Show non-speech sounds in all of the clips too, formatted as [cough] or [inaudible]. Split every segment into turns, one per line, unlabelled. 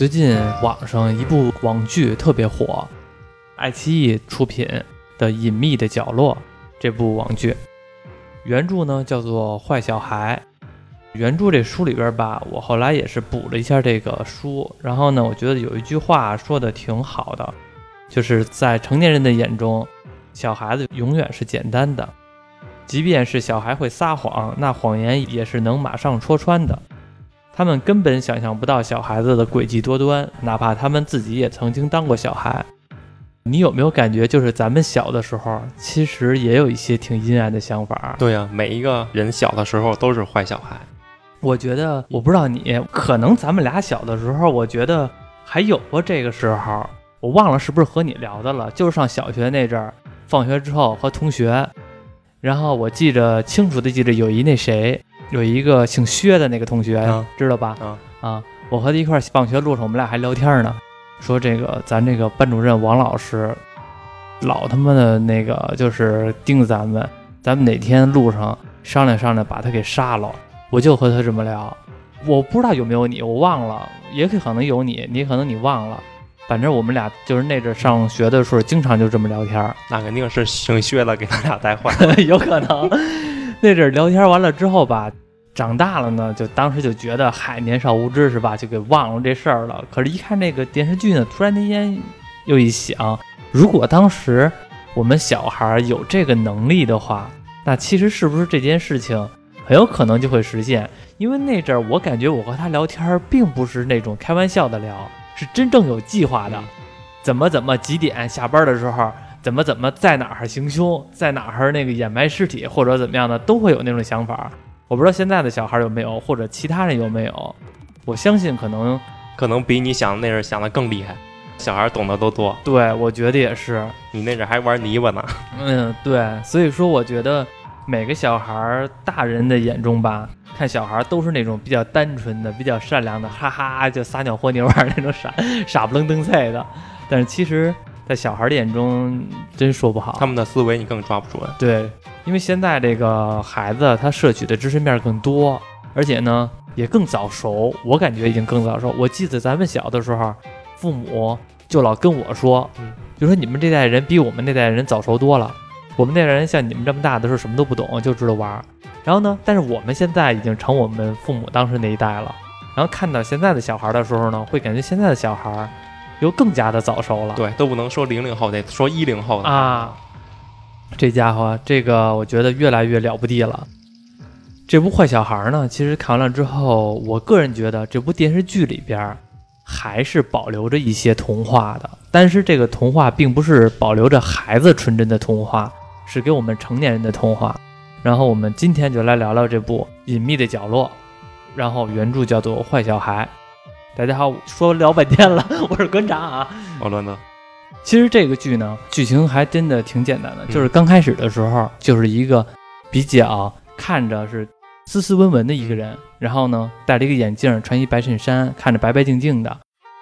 最近网上一部网剧特别火，爱奇艺出品的《隐秘的角落》这部网剧，原著呢叫做《坏小孩》。原著这书里边吧，我后来也是补了一下这个书，然后呢，我觉得有一句话说的挺好的，就是在成年人的眼中，小孩子永远是简单的，即便是小孩会撒谎，那谎言也是能马上戳穿的。他们根本想象不到小孩子的诡计多端，哪怕他们自己也曾经当过小孩。你有没有感觉，就是咱们小的时候，其实也有一些挺阴暗的想法？
对呀，每一个人小的时候都是坏小孩。
我觉得，我不知道你，可能咱们俩小的时候，我觉得还有过这个时候。我忘了是不是和你聊的了，就是上小学那阵儿，放学之后和同学，然后我记着清楚的记着有一那谁。有一个姓薛的那个同学，知道吧？
啊
啊！我和他一块儿放学路上，我们俩还聊天呢，说这个咱这个班主任王老师，老他妈的那个就是盯着咱们，咱们哪天路上商量商量，把他给杀了。我就和他这么聊，我不知道有没有你，我忘了，也可能有你，你可能你忘了，反正我们俩就是那阵上学的时候，经常就这么聊天。
那肯定是姓薛的给他俩带坏，[laughs]
有可能。[laughs] 那阵聊天完了之后吧，长大了呢，就当时就觉得嗨，年少无知是吧？就给忘了这事儿了。可是，一看这个电视剧呢，突然之间又一想，如果当时我们小孩有这个能力的话，那其实是不是这件事情很有可能就会实现？因为那阵儿我感觉我和他聊天并不是那种开玩笑的聊，是真正有计划的，怎么怎么几点下班的时候。怎么怎么在哪儿行凶，在哪儿那个掩埋尸体或者怎么样的，都会有那种想法。我不知道现在的小孩有没有，或者其他人有没有。我相信可能
可能比你想那阵想的更厉害，小孩懂得都多。
对，我觉得也是。
你那阵还玩泥巴呢。
嗯，对。所以说，我觉得每个小孩，大人的眼中吧，看小孩都是那种比较单纯的、比较善良的，哈哈就撒尿和泥玩那种傻傻不愣登菜的。但是其实。在小孩的眼中，真说不好，
他们的思维你更抓不准。
对，因为现在这个孩子他摄取的知识面更多，而且呢也更早熟。我感觉已经更早熟。我记得咱们小的时候，父母就老跟我说，就说你们这代人比我们那代人早熟多了。我们那代人像你们这么大的时候什么都不懂，就知道玩。然后呢，但是我们现在已经成我们父母当时那一代了。然后看到现在的小孩的时候呢，会感觉现在的小孩。又更加的早熟了，
对，都不能说零零后，得说一零后的
啊。这家伙，这个我觉得越来越了不地了。这部坏小孩呢，其实看完了之后，我个人觉得这部电视剧里边还是保留着一些童话的，但是这个童话并不是保留着孩子纯真的童话，是给我们成年人的童话。然后我们今天就来聊聊这部《隐秘的角落》，然后原著叫做《坏小孩》。大家好，说聊半天了，[laughs] 我是馆长啊，
我乱子。
其实这个剧呢，剧情还真的挺简单的，就是刚开始的时候，就是一个比较看着是斯斯文文的一个人，然后呢戴了一个眼镜，穿一白衬衫，看着白白净净的，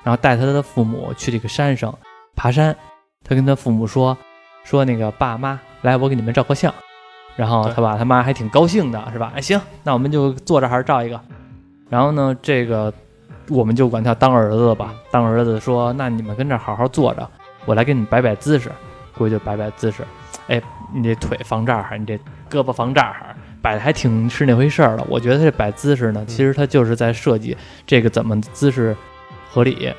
然后带他的父母去这个山上爬山。他跟他父母说说那个爸妈来，我给你们照个相。然后他爸他妈还挺高兴的，是吧？哎，行，那我们就坐这还是照一个。然后呢，这个。我们就管他当儿子吧。当儿子说：“那你们跟这好好坐着，我来给你摆摆姿势。”过去就摆摆姿势。哎，你这腿放这儿，你这胳膊放这儿，摆的还挺是那回事儿的。我觉得这摆姿势呢，其实他就是在设计这个怎么姿势合理。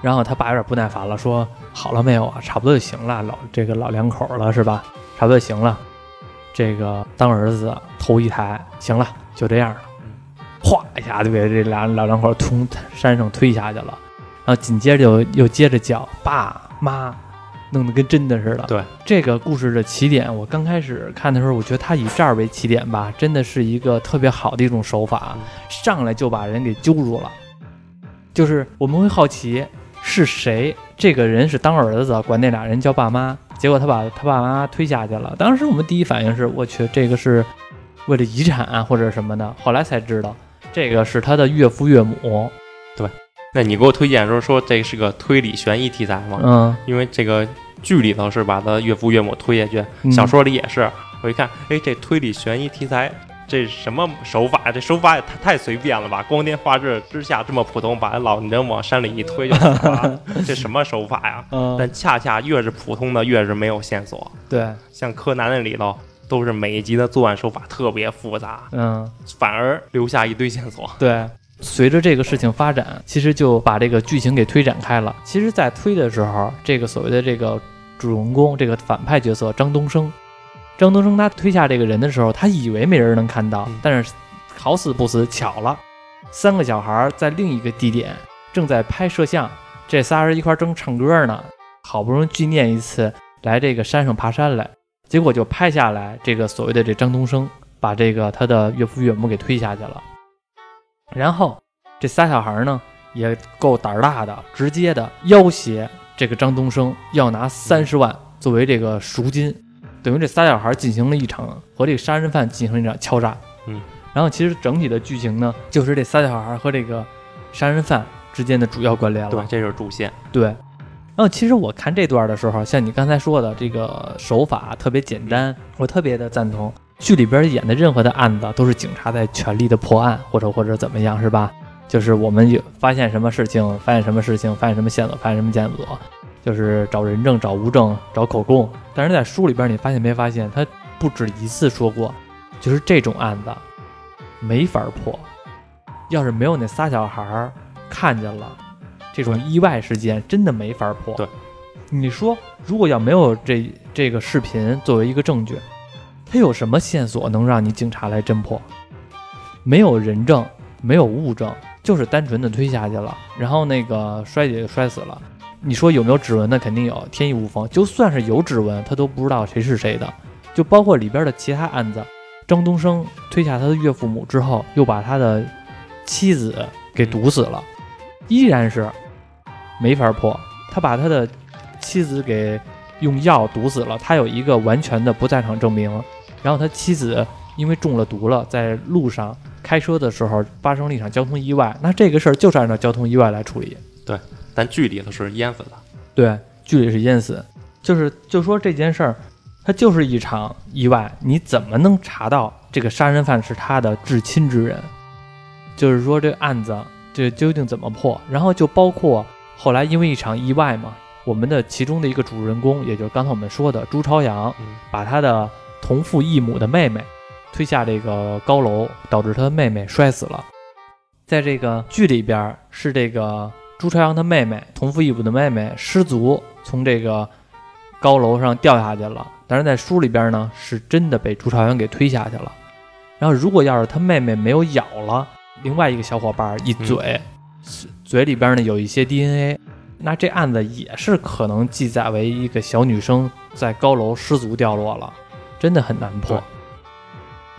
然后他爸有点不耐烦了，说：“好了没有啊？差不多就行了，老这个老两口了是吧？差不多就行了。这个当儿子头一抬，行了，就这样了。”哗一下就给这俩老两口从山上推下去了，然后紧接着又又接着叫爸妈，弄得跟真的似的。
对
这个故事的起点，我刚开始看的时候，我觉得他以这儿为起点吧，真的是一个特别好的一种手法，上来就把人给揪住了。就是我们会好奇是谁，这个人是当儿子管那俩人叫爸妈，结果他把他爸妈推下去了。当时我们第一反应是，我去，这个是为了遗产啊或者什么的，后来才知道。这个是他的岳父岳母，
对。那你给我推荐的时候说这是个推理悬疑题材吗？
嗯，
因为这个剧里头是把他岳父岳母推下去，小说里也是。我一看，哎，这推理悬疑题材这什么手法？这手法也太太随便了吧！光天化日之下这么普通，把老人往山里一推就死了，[laughs] 这什么手法呀？
嗯，
但恰恰越是普通的，越是没有线索。
对，
像柯南那里头，都是每一集的作案手法特别复杂，
嗯，
反而留下一堆线索。
对。随着这个事情发展，其实就把这个剧情给推展开了。其实，在推的时候，这个所谓的这个主人公，这个反派角色张东升，张东升他推下这个人的时候，他以为没人能看到，
嗯
但是好死不死，巧了，三个小孩在另一个地点正在拍摄像，这仨人一块儿正唱歌呢，好不容易纪念一次，来这个山上爬山来，结果就拍下来这个所谓的这张东升把这个他的岳父岳母给推下去了。然后这仨小孩呢也够胆儿大的，直接的要挟这个张东升要拿三十万作为这个赎金，等于这仨小孩进行了一场和这个杀人犯进行了一场敲诈。
嗯，
然后其实整体的剧情呢，就是这仨小孩和这个杀人犯之间的主要关联了。
对，这就是主线。
对，然后其实我看这段的时候，像你刚才说的，这个手法特别简单，我特别的赞同。剧里边演的任何的案子都是警察在全力的破案，或者或者怎么样，是吧？就是我们有发现什么事情，发现什么事情，发现什么线索，发现什么线索，就是找人证、找物证、找口供。但是在书里边，你发现没发现，他不止一次说过，就是这种案子没法破。要是没有那仨小孩儿看见了，这种意外事件真的没法破。
对，
你说如果要没有这这个视频作为一个证据，它有什么线索能让你警察来侦破？没有人证，没有物证，就是单纯的推下去了，然后那个摔姐就摔死了。你说有没有指纹？那肯定有，天衣无缝。就算是有指纹，他都不知道谁是谁的。就包括里边的其他案子，张东升推下他的岳父母之后，又把他的妻子给毒死了，依然是没法破。他把他的妻子给用药毒死了，他有一个完全的不在场证明。然后他妻子因为中了毒了，在路上开车的时候发生了一场交通意外，那这个事儿就是按照交通意外来处理。
对但剧里头是淹死的。
对，剧里是淹死，就是就说这件事儿，它就是一场意外，你怎么能查到这个杀人犯是他的至亲之人？就是说这个案子这究竟怎么破？然后就包括后来因为一场意外嘛，我们的其中的一个主人公，也就是刚才我们说的朱朝阳，
嗯
把他的同父异母的妹妹推下这个高楼，导致他的妹妹摔死了。在这个剧里边儿是这个朱朝阳的妹妹同父异母的妹妹失足从这个高楼上掉下去了，但是在书里边呢是真的被朱朝阳给推下去了。然后如果要是他妹妹没有咬了另外一个小伙伴一嘴，嘴里边呢有一些 DNA，那这案子也是可能记载为一个小女生在高楼失足掉落了，真的很难破。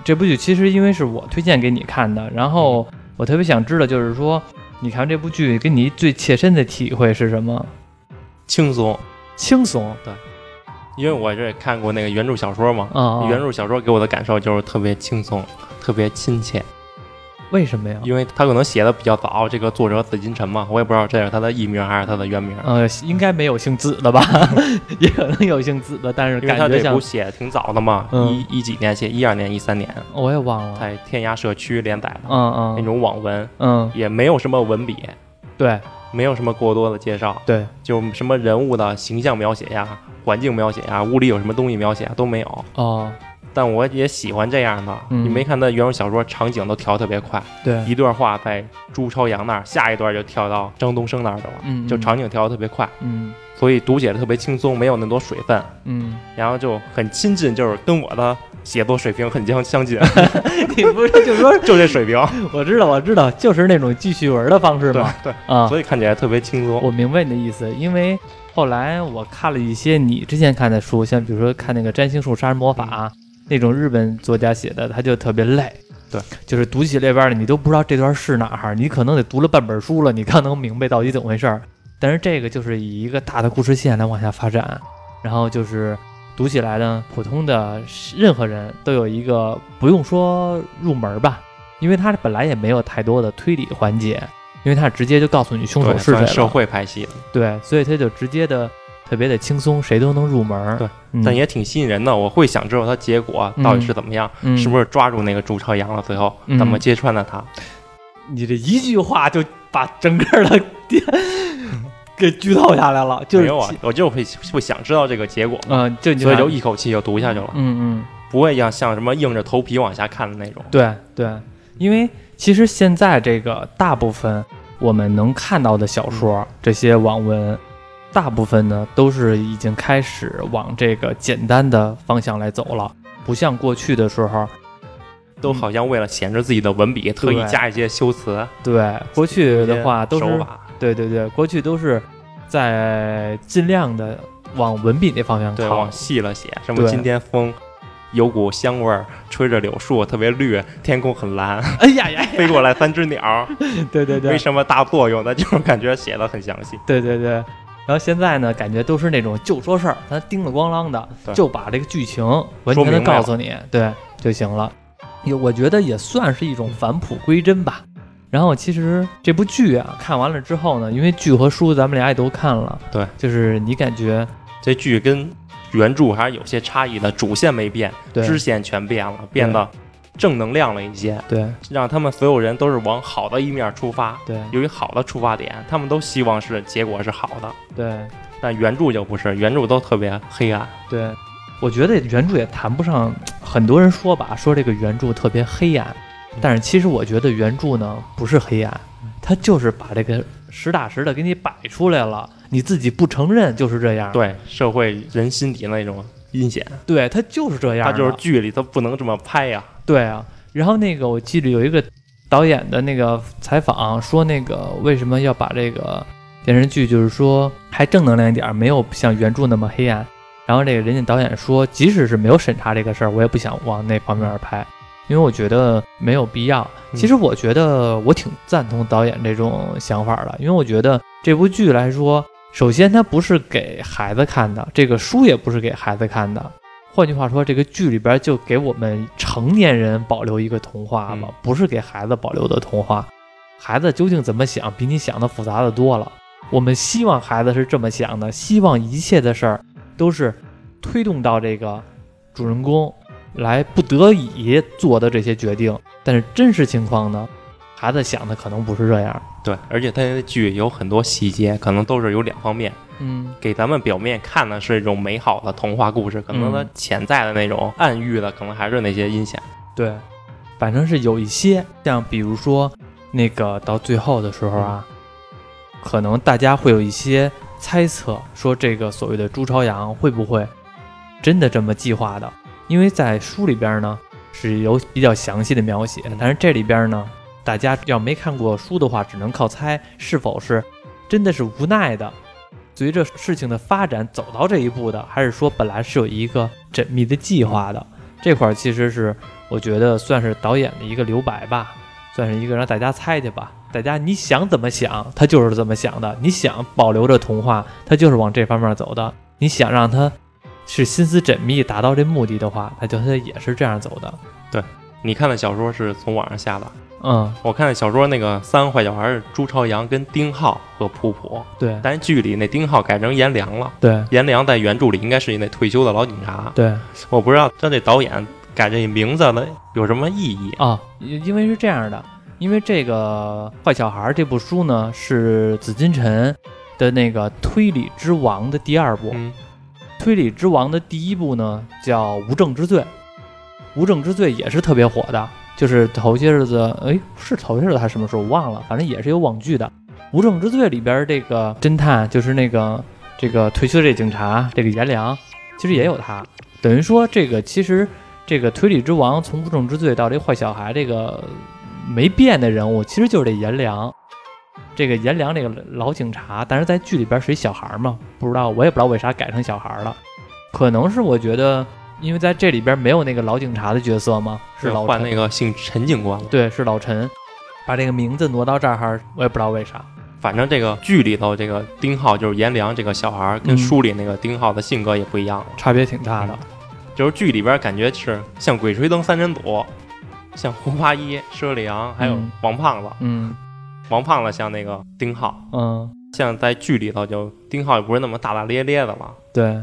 这部剧其实因为是我推荐给你看的，然后我特别想知道，就是说你看这部剧给你最切身的体会是什么？
轻松，
轻松对
因为我这也看过那个原著小说嘛，
啊，
原著小说给我的感受就是特别轻松，特别亲切。
为什么呀？
因为他可能写的比较早，这个作者紫金陈嘛，我也不知道这是他的艺名还是他的原名，
呃，应该没有姓紫的吧？[laughs] 也可能有姓紫的，但是
因为他这
感觉像
部写的挺早的嘛，
嗯。
一一几年写，一二年、一三年，
我也忘了。
在天涯社区连载的
嗯嗯。
那种网文，
嗯，
也没有什么文笔，
对。
没有什么过多的介绍，
对，
就什么人物的形象描写呀、环境描写呀、屋里有什么东西描写啊都没有。
哦，
但我也喜欢这样的，
嗯。
你没看他原著小说场景都调特别快，
对，
一段话在朱朝阳那儿，下一段就跳到张东升那儿去了，
嗯，
就场景调的特别快，
嗯。
所以读写的特别轻松，没有那么多水分，
嗯，
然后就很亲近，就是跟我的写作水平很相相近，[laughs]
你不是就说，[laughs]
就这水平。
我知道我知道，就是那种记叙文的方式嘛。
对，
啊，
所以看起来特别轻松。
我明白你的意思，因为后来我看了一些你之前看的书，像比如说看那个占星术杀人魔法、那种日本作家写的，他就特别累。
对，
就是读起这边儿的，你都不知道这段是哪儿，你可能得读了半本书了，你刚能明白到底怎么回事儿。但是这个就是以一个大的故事线来往下发展，然后就是读起来呢，普通的任何人都有一个不用说入门吧，因为它本来也没有太多的推理环节，因为它直接就告诉你凶手，是谁了。
社会派系的，
对，所以他就直接的特别的轻松，谁都能入门儿。
对
嗯，
但也挺吸引人的。我会想知道它结果到底是怎么样，
嗯
是不是抓住那个朱朝阳了？最后
嗯
怎么揭穿了他？
你这一句话就把整个的店给剧透下来了，就是
没有啊，我就会会想知道这个结果，
嗯、就你
所以就一口气就读下去了，
嗯嗯，
不会像像什么硬着头皮往下看的那种。
对对，因为其实现在这个大部分我们能看到的小说，这些网文，大部分呢都是已经开始往这个简单的方向来走了，不像过去的时候，
都好像为了显示自己的文笔，特意加一些修辞。
对过去的话都是，对对对，过去都是在尽量的往文笔那方向
对，
靠
往。细了写，什么今天风有股香味儿，吹着柳树，特别绿，天空很蓝，
哎呀呀，
飞过来三只鸟，[laughs]
对对对
没，什么大作用，但就是感觉写的很详细。
对对对。然后现在呢，感觉都是那种就说事儿，咱叮了咣啷的，就把这个剧情完全的告诉你，对就行了。也我觉得也算是一种返璞归真吧。然后其实这部剧啊，看完了之后呢，因为剧和书咱们俩也都看了，
对，
就是你感觉
这剧跟原著还是有些差异的，主线没变，
对
支线全变了，变得正能量了一些，
对。
让他们所有人都是往好的一面出发，
对。
有一好的出发点，他们都希望是结果是好的。
对。
但原著就不是，原著都特别黑暗。
对，我觉得原著也谈不上，很多人说吧，说这个原著特别黑暗，但是其实我觉得原著呢不是黑暗，它就是把这个实打实的给你摆出来了，你自己不承认就是这样。
对社会人心底那种阴险，
对，它就是这样
它。就是剧里它不能这么拍呀、
对啊。然后那个我记得有一个导演的那个采访说，那个为什么要把这个电视剧就是说还正能量一点儿，没有像原著那么黑暗。然后这个人家导演说，即使是没有审查这个事儿，我也不想往那方面拍，因为我觉得没有必要。
嗯
其实我觉得我挺赞同导演这种想法的，因为我觉得这部剧来说，首先它不是给孩子看的，这个书也不是给孩子看的。换句话说，这个剧里边就给我们成年人保留一个童话了，
嗯
不是给孩子保留的童话。孩子究竟怎么想，比你想的复杂的多了。我们希望孩子是这么想的，希望一切的事儿都是推动到这个主人公来不得已做的这些决定。但是真实情况呢，孩子想的可能不是这样。
对，而且他的剧有很多细节，可能都是有两方面。
嗯，
给咱们表面看的是一种美好的童话故事，可能它
嗯
潜在的那种暗喻的，可能还是那些阴险。
对，反正是有一些，像比如说那个到最后的时候啊，可能大家会有一些猜测，说这个所谓的朱朝阳会不会真的这么计划的？因为在书里边呢是有比较详细的描写，但是这里边呢，大家要没看过书的话，只能靠猜是否是真的是无奈的。随着事情的发展走到这一步的，还是说本来是有一个缜密的计划的？这块其实是我觉得算是导演的一个留白吧，算是一个让大家猜去吧。大家你想怎么想，他就是这么想的。你想保留着童话，他就是往这方面走的。你想让他是心思缜密，达到这目的的话，他就他也是这样走的。
对你看的小说是从网上下的，
嗯，
我看的小说那个三个坏小孩是朱朝阳跟丁浩和普普，
对。
但是剧里那丁浩改成颜良了。
对。
颜良在原著里应该是那退休的老警察，
对。
我不知道他这导演改这名字呢有什么意义。
啊，因因为是这样的，因为这个《坏小孩》这部书呢是紫金陈的那个推理之王的第二部。
嗯，
推理之王的第一部呢叫《无证之罪》，《无证之罪》也是特别火的，就是头些日子，哎，是头些日子还是什么时候我忘了，反正也是有网剧的。《无证之罪》里边这个侦探就是那个这个退休这警察这个颜良，其实也有他，等于说这个其实这个推理之王从无证之罪到这坏小孩这个没变的人物，其实就是这颜良。这个颜良这个老警察，但是在剧里边是一小孩嘛，不知道我也不知道为啥改成小孩了，可能是我觉得，因为在这里边没有那个老警察的角色嘛，是老陈
换那个姓陈警官了。
对，是老陈，把这个名字挪到这儿，我也不知道为啥。
反正这个剧里头这个丁浩就是颜良这个小孩，跟
嗯
书里那个丁浩的性格也不一样了。
差别挺大的。
就是剧里边感觉是像《鬼吹灯》三人组，像胡八一、佘里阳，还有
嗯
王胖子。
嗯
王胖子像那个丁浩，
嗯
像在剧里头，就丁浩也不是那么大大咧咧的了。
对，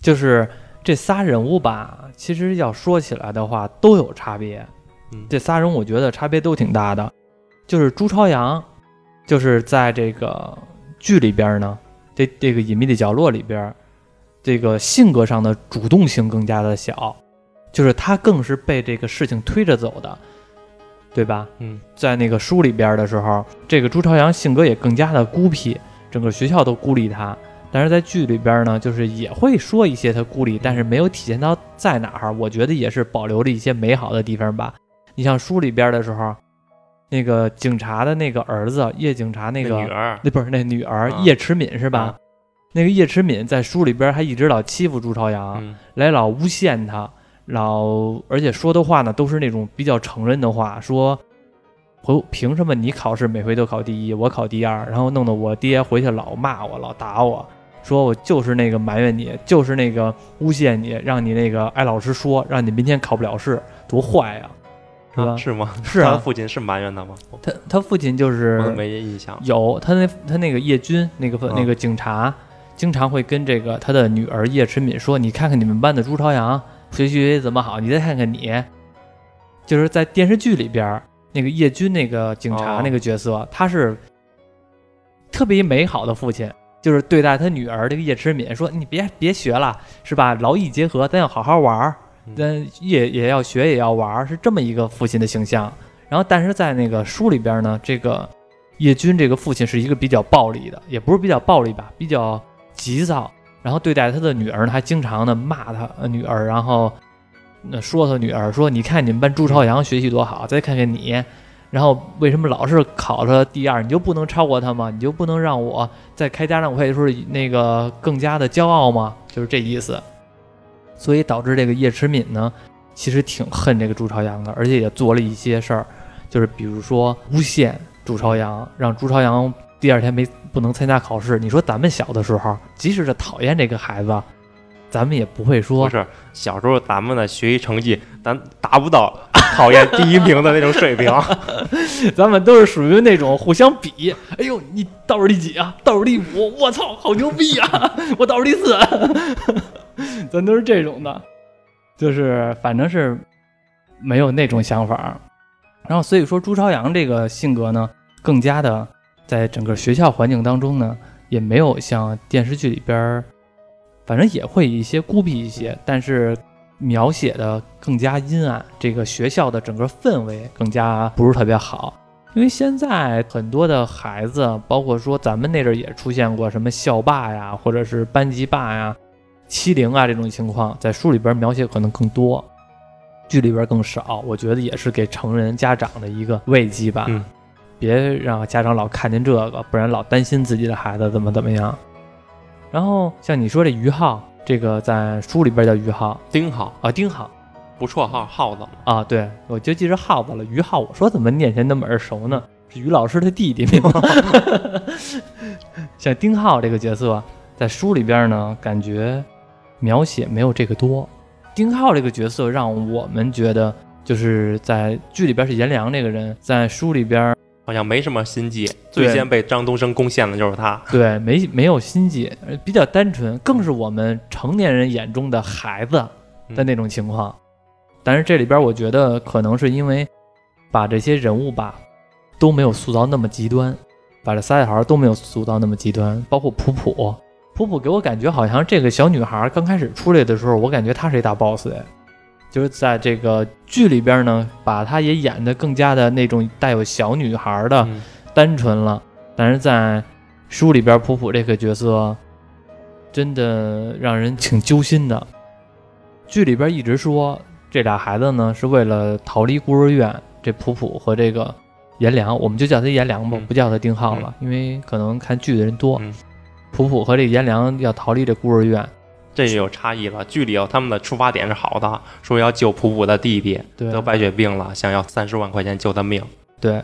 就是这仨人物吧，其实要说起来的话都有差别。
嗯
这仨人我觉得差别都挺大的。就是朱朝阳，就是在这个剧里边呢，这这个隐秘的角落里边，这个性格上的主动性更加的小，就是他更是被这个事情推着走的，对吧？
嗯，
在那个书里边的时候，这个朱朝阳性格也更加的孤僻，整个学校都孤立他。但是在剧里边呢，就是也会说一些他孤立，但是没有体现到在哪儿。我觉得也是保留了一些美好的地方吧。你像书里边的时候，那个警察的那个儿子叶警察那个
女儿
那不是那女儿
啊
叶迟敏是吧？
啊
那个叶迟敏在书里边还一直老欺负朱朝阳，
嗯
来老诬陷他，老而且说的话呢都是那种比较成人的话，说回凭什么你考试每回都考第一，我考第二，然后弄得我爹回去老骂我，老打我，说我就是那个埋怨你，就是那个诬陷你，让你那个挨老师说，让你明天考不了试，多坏呀、是吧？
啊是吗？
是啊
他父亲是埋怨他吗？
他他父亲就是
没印象。
有他那他那个叶军那个、
啊
那个警察，经常会跟这个他的女儿叶迟敏说：“你看看你们班的朱朝阳学习学习怎么好，你再看看你。”就是在电视剧里边，那个叶军那个警察
哦
那个角色，他是特别美好的父亲，就是对待他女儿这个叶迟敏说：“你别别学了，是吧？劳逸结合，咱要好好玩儿。”
嗯
但也也要学，也要玩儿，是这么一个父亲的形象。然后，但是在那个书里边呢，这个叶军这个父亲是一个比较暴力的，也不是比较暴力吧，比较急躁。然后对待他的女儿呢，还经常的骂他呃女儿，然后那说他女儿说：“你看你们班朱朝阳学习多好，再看看你，然后为什么老是考了第二？你就不能超过他吗？你就不能让我在开家长会的时候那个更加的骄傲吗？就是这意思。所以导致这个叶迟敏呢，其实挺恨这个朱朝阳的，而且也做了一些事儿，就是比如说诬陷朱朝阳，让朱朝阳第二天没不能参加考试。你说咱们小的时候，即使是讨厌这个孩子，咱们也不会说
不是小时候咱们的学习成绩，咱达不到讨厌第一名的那种水平。[laughs]
咱们都是属于那种互相比，哎呦，你倒数第几啊？倒数第五，我操，好牛逼啊！我倒数第四，[laughs] 咱都是这种的，就是反正是没有那种想法。然后所以说朱朝阳这个性格呢，更加的在整个学校环境当中呢，也没有像电视剧里边，反正也会一些孤僻一些，但是描写的更加阴暗，这个学校的整个氛围更加不是特别好。因为现在很多的孩子，包括说咱们那阵儿也出现过什么校霸呀，或者是班级霸呀、欺凌啊这种情况，在书里边描写可能更多，剧里边更少。我觉得也是给成人家长的一个慰藉吧。
嗯
别让家长老看见这个，不然老担心自己的孩子怎么怎么样。然后像你说这于浩，这个在书里边叫于浩
丁浩
啊，丁浩
不绰号耗子嘛，
啊，对我就记着耗子了。于浩，我说怎么念起来那么耳熟呢？是于老师的弟弟名字。[laughs] 像丁浩这个角色，在书里边呢，感觉描写没有这个多。丁浩这个角色让我们觉得，就是在剧里边是颜良这个人，在书里边
好像没什么心
计。
最先被张东升攻陷的就是他。
对没没有心计，呃比较单纯，更是我们成年人眼中的孩子的那种情况。但是这里边我觉得可能是因为把这些人物吧都没有塑造那么极端，把这仨小孩都没有塑造那么极端，包括普普，普普给我感觉好像这个小女孩刚开始出来的时候，我感觉她是一大 boss 哎，就是在这个剧里边呢，把她也演的更加的那种带有小女孩的
嗯。
单纯了，但是在书里边普普这个角色真的让人挺揪心的。剧里边一直说这俩孩子呢是为了逃离孤儿院，这普普和这个颜良，我们就叫他颜良吧，
嗯。
不叫他丁浩了，因为可能看剧的人多。
嗯。
普普和这个颜良要逃离这孤儿院，
这就有差异了。剧里有他们的出发点是好的，说要救普普的弟弟得白血病了，想要三十万块钱救他命。
对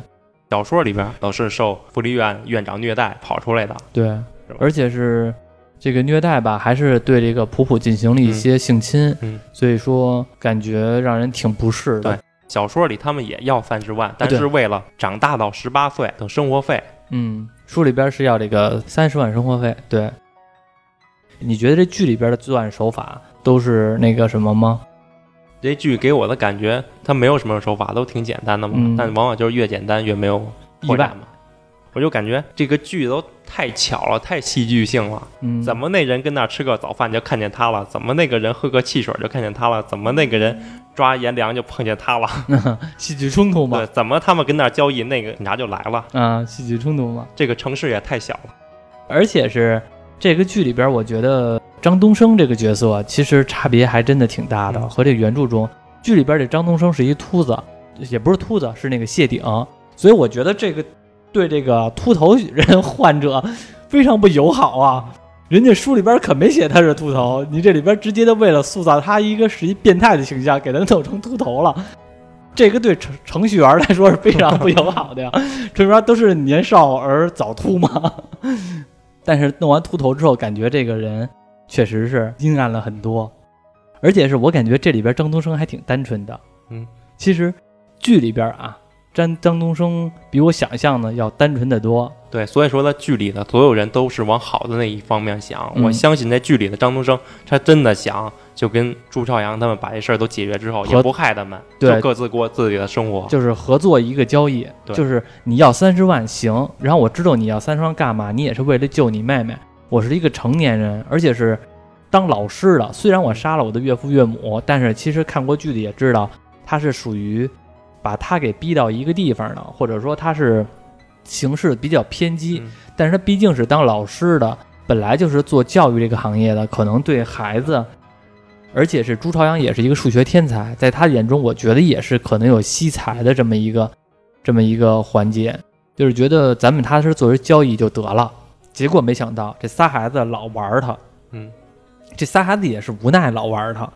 小说里边都是受福利院院长虐待跑出来的。
对，而且是这个虐待吧，还是对这个普普进行了一些性侵，
嗯
所以说感觉让人挺不适的。
对小说里他们也要三十万，但是为了长大到十八岁等生活费，
嗯，书里边是要这个三十万生活费。对，你觉得这剧里边的作案手法都是那个什么吗？
这剧给我的感觉，它没有什么手法，都挺简单的嘛。
嗯
但往往就是越简单越没有
意外
嘛。我就感觉这个剧都太巧了，太戏剧性了。
嗯，
怎么那人跟那儿吃个早饭就看见他了？怎么那个人喝个汽水就看见他了？怎么那个人抓颜良就碰见他了？[laughs]
戏剧冲突
对
嘛？，
怎么他们跟那儿交易，那个警察就来了？
啊，戏剧冲突嘛。
这个城市也太小了。
而且是这个剧里边，我觉得张东升这个角色其实差别还真的挺大的，
嗯
和这原著中剧里边这张东升是一秃子，也不是秃子，是那个谢顶，所以我觉得这个对这个秃头人患者非常不友好啊。人家书里边可没写他是秃头，你这里边直接的为了塑造他一个是一变态的形象，给他弄成秃头了。这个对程程序员来说是非常不友好的呀，程序员都是年少而早秃嘛。但是弄完秃头之后，感觉这个人确实是阴暗了很多，而且是我感觉这里边张东升还挺单纯的。
嗯，
其实剧里边啊，张张东升比我想象的要单纯的多。
对，所以说在剧里的所有人都是往好的那一方面想。
嗯
我相信在剧里的张东升，他真的想就跟朱朝阳他们把这事儿都解决之后，也不害他们，
对
就各自过自己的生活。
就是合作一个交易，
对
就是你要三十万行，然后我知道你要三十万干嘛，你也是为了救你妹妹。我是一个成年人，而且是当老师的。虽然我杀了我的岳父岳母，但是其实看过剧的也知道，他是属于把他给逼到一个地方的，或者说他是行事比较偏激。
嗯
但是他毕竟是当老师的，本来就是做教育这个行业的，可能对孩子，而且是朱朝阳也是一个数学天才，在他眼中，我觉得也是可能有惜才的这么一个这么一个环节，就是觉得咱们踏实作为交易就得了。结果没想到这仨孩子老玩他，
嗯，
这仨孩子也是无奈老玩他，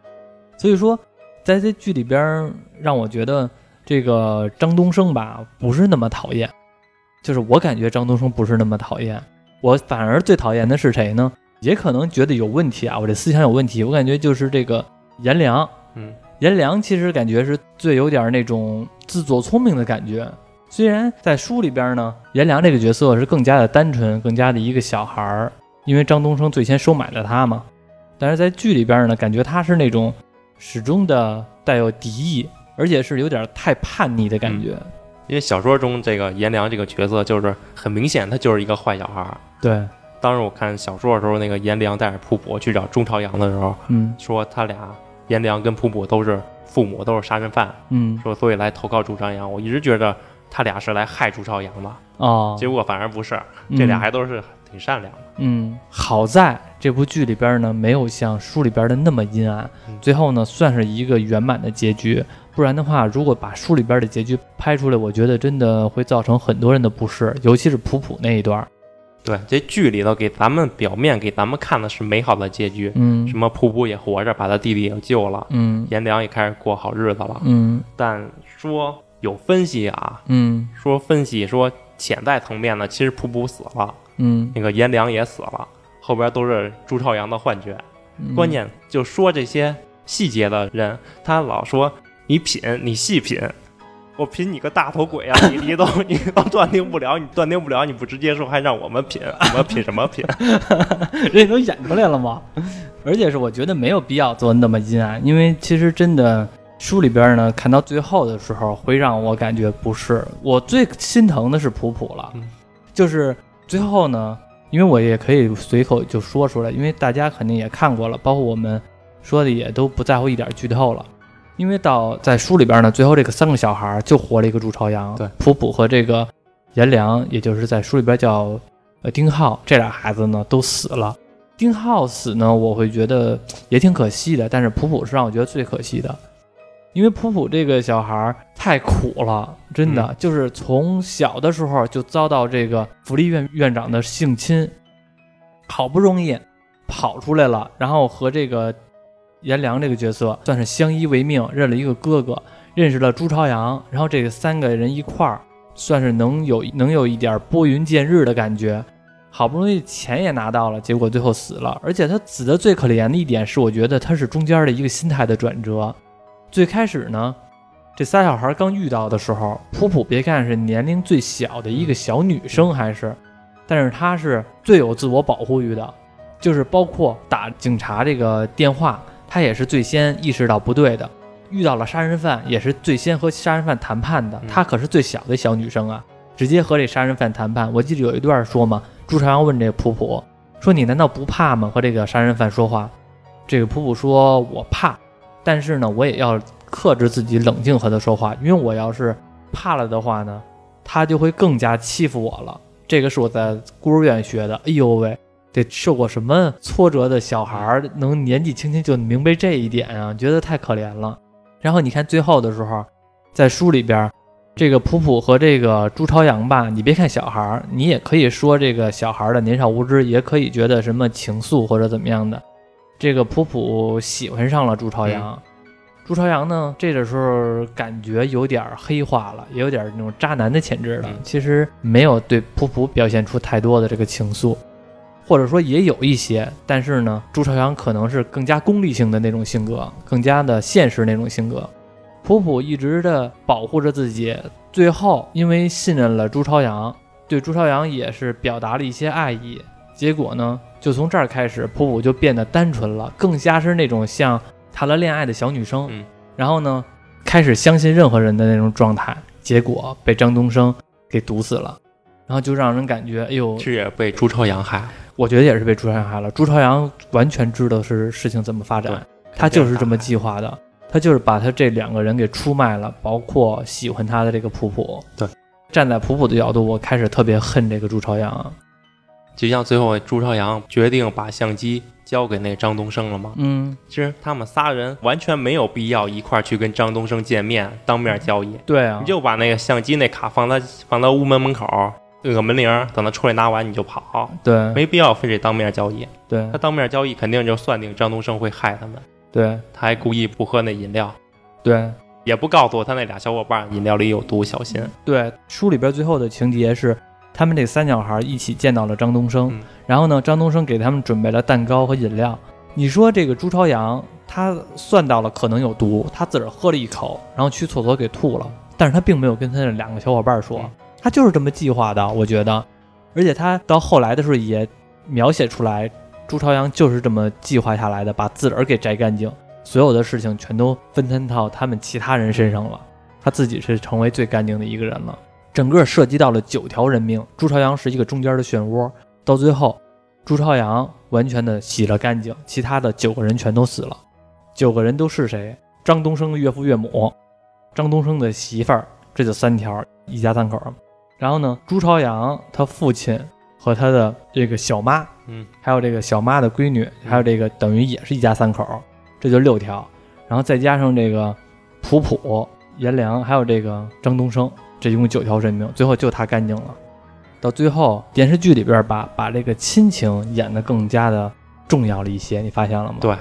所以说在这剧里边让我觉得这个张东升吧不是那么讨厌，就是我感觉张东升不是那么讨厌，我反而最讨厌的是谁呢？也可能觉得有问题啊，我这思想有问题，我感觉就是这个颜良，
嗯，
颜良其实感觉是最有点那种自作聪明的感觉。虽然在书里边呢，颜良这个角色是更加的单纯，更加的一个小孩儿，因为张东升最先收买了他嘛。但是在剧里边呢，感觉他是那种始终的带有敌意，而且是有点太叛逆的感觉。
因为小说中这个颜良这个角色就是很明显，他就是一个坏小孩儿。
对，
当时我看小说的时候，那个颜良带着瀑布去找钟朝阳的时候，
嗯
说他俩颜良跟瀑布都是父母都是杀人犯，
嗯
说所以来投靠朱朝阳。我一直觉得他俩是来害朱朝阳的，
哦，
结果反而不是，这俩
嗯
还都是挺善良的。
嗯，好在这部剧里边呢，没有像书里边的那么阴暗
嗯，
最后呢，算是一个圆满的结局。不然的话，如果把书里边的结局拍出来，我觉得真的会造成很多人的不适，尤其是普普那一段。
对，这剧里头给咱们表面给咱们看的是美好的结局，
嗯
什么普普也活着，把他弟弟也救了，
嗯
颜良也开始过好日子了。
嗯
但说有分析啊，
嗯
说分析说潜在层面呢，其实普普死了，
嗯
那个颜良也死了，后边都是朱朝阳的幻觉。
嗯，
关键就说这些细节的人，他老说你品，你细品。我品你个大头鬼啊！你你都你都断定不了，你断定不了，你不直接说，还让我们品，我们品什么品？
人家都演出来了吗。而且是我觉得没有必要做那么阴暗，因为其实真的书里边呢，看到最后的时候会让我感觉不是。我最心疼的是普普了，
嗯
就是最后呢，因为我也可以随口就说出来，因为大家肯定也看过了，包括我们说的也都不在乎一点剧透了。因为到在书里边呢，最后这个三个小孩就活了一个朱朝阳，
对
普普和这个颜良，也就是在书里边叫呃丁浩，这俩孩子呢都死了。丁浩死呢，我会觉得也挺可惜的，但是普普是让我觉得最可惜的，因为普普这个小孩儿太苦了，真的、
嗯
就是从小的时候就遭到这个福利院院长的性侵，好不容易跑出来了，然后和这个颜良这个角色算是相依为命，认了一个哥哥，认识了朱朝阳，然后这个三个人一块儿，算是能有能有一点拨云见日的感觉。好不容易钱也拿到了，结果最后死了。而且他死的最可怜的一点是，我觉得他是中间的一个心态的转折。最开始呢，这仨小孩刚遇到的时候，普普别看是年龄最小的一个小女生，还是但是她是最有自我保护欲的，就是包括打警察这个电话，她也是最先意识到不对的。遇到了杀人犯，也是最先和杀人犯谈判的。
嗯
她可是最小的小女生啊，直接和这杀人犯谈判。我记得有一段说嘛，朱朝阳问这个普普说：“你难道不怕吗？和这个杀人犯说话？”这个普普说：“我怕，但是呢，我也要克制自己，冷静和他说话，因为我要是怕了的话呢，他就会更加欺负我了。这个是我在孤儿院学的。哎呦喂，得受过什么挫折的小孩儿能年纪轻轻就明白这一点啊？觉得太可怜了。然后你看最后的时候，在书里边，这个普普和这个朱朝阳吧，你别看小孩儿，你也可以说这个小孩儿的年少无知，也可以觉得什么情愫或者怎么样的。这个普普喜欢上了朱朝阳，朱朝阳呢，这个时候感觉有点黑化了，也有点那种渣男的潜质了。
嗯
其实没有对普普表现出太多的这个情愫，或者说也有一些，但是呢，朱朝阳可能是更加功利性的那种性格，更加的现实那种性格。普普一直的保护着自己，最后因为信任了朱朝阳，对朱朝阳也是表达了一些爱意。结果呢，就从这儿开始，普普就变得单纯了，更加是那种像谈了恋爱的小女生。
嗯
然后呢，开始相信任何人的那种状态，结果被张东升给毒死了，然后就让人感觉，哎呦
这，也被朱朝阳害，
我觉得也是被朱朝阳害了。朱朝阳完全知道是事情怎么发展，他就是这么计划的，他就是把他这两个人给出卖了，包括喜欢他的这个普普。
对，
站在普普的角度，我开始特别恨这个朱朝阳。
就像最后朱朝阳决定把相机交给那张东升了嘛。
嗯，
其实他们仨人完全没有必要一块儿去跟张东升见面，当面交易。
对啊。
你，就把那个相机那卡放在放到屋门门口，摁个门铃儿，等他出来拿完你就跑，
对。
没必要非得当面交易。
对。
他当面交易肯定就算定张东升会害他们，
对。
他还故意不喝那饮料，
对。
也不告诉他那俩小伙伴饮料里有毒，小心。
对，书里边最后的情节是，他们这三小孩一起见到了张东升，
嗯
然后呢，张东升给他们准备了蛋糕和饮料。你说这个朱朝阳，他算到了可能有毒，他自个儿喝了一口，然后去厕所给吐了，但是他并没有跟他的两个小伙伴说
嗯，
他就是这么计划的，我觉得。而且他到后来的时候也描写出来，朱朝阳就是这么计划下来的，把自个儿给摘干净，所有的事情全都分摊到他们其他人身上了，他自己是成为最干净的一个人了。整个涉及到了九条人命，朱朝阳是一个中间的漩涡，到最后，朱朝阳完全的洗了干净，其他的九个人全都死了。九个人都是谁？张东升的岳父岳母，张东升的媳妇儿，这就三条，一家三口。然后呢，朱朝阳他父亲和他的这个小妈，
嗯，
还有这个小妈的闺女，还有这个等于也是一家三口，这就六条。然后再加上这个普普、颜良，还有这个张东升，这一共九条人命，最后就他干净了。到最后，电视剧里边把把这个亲情演得更加的重要了一些，你发现了吗？
对，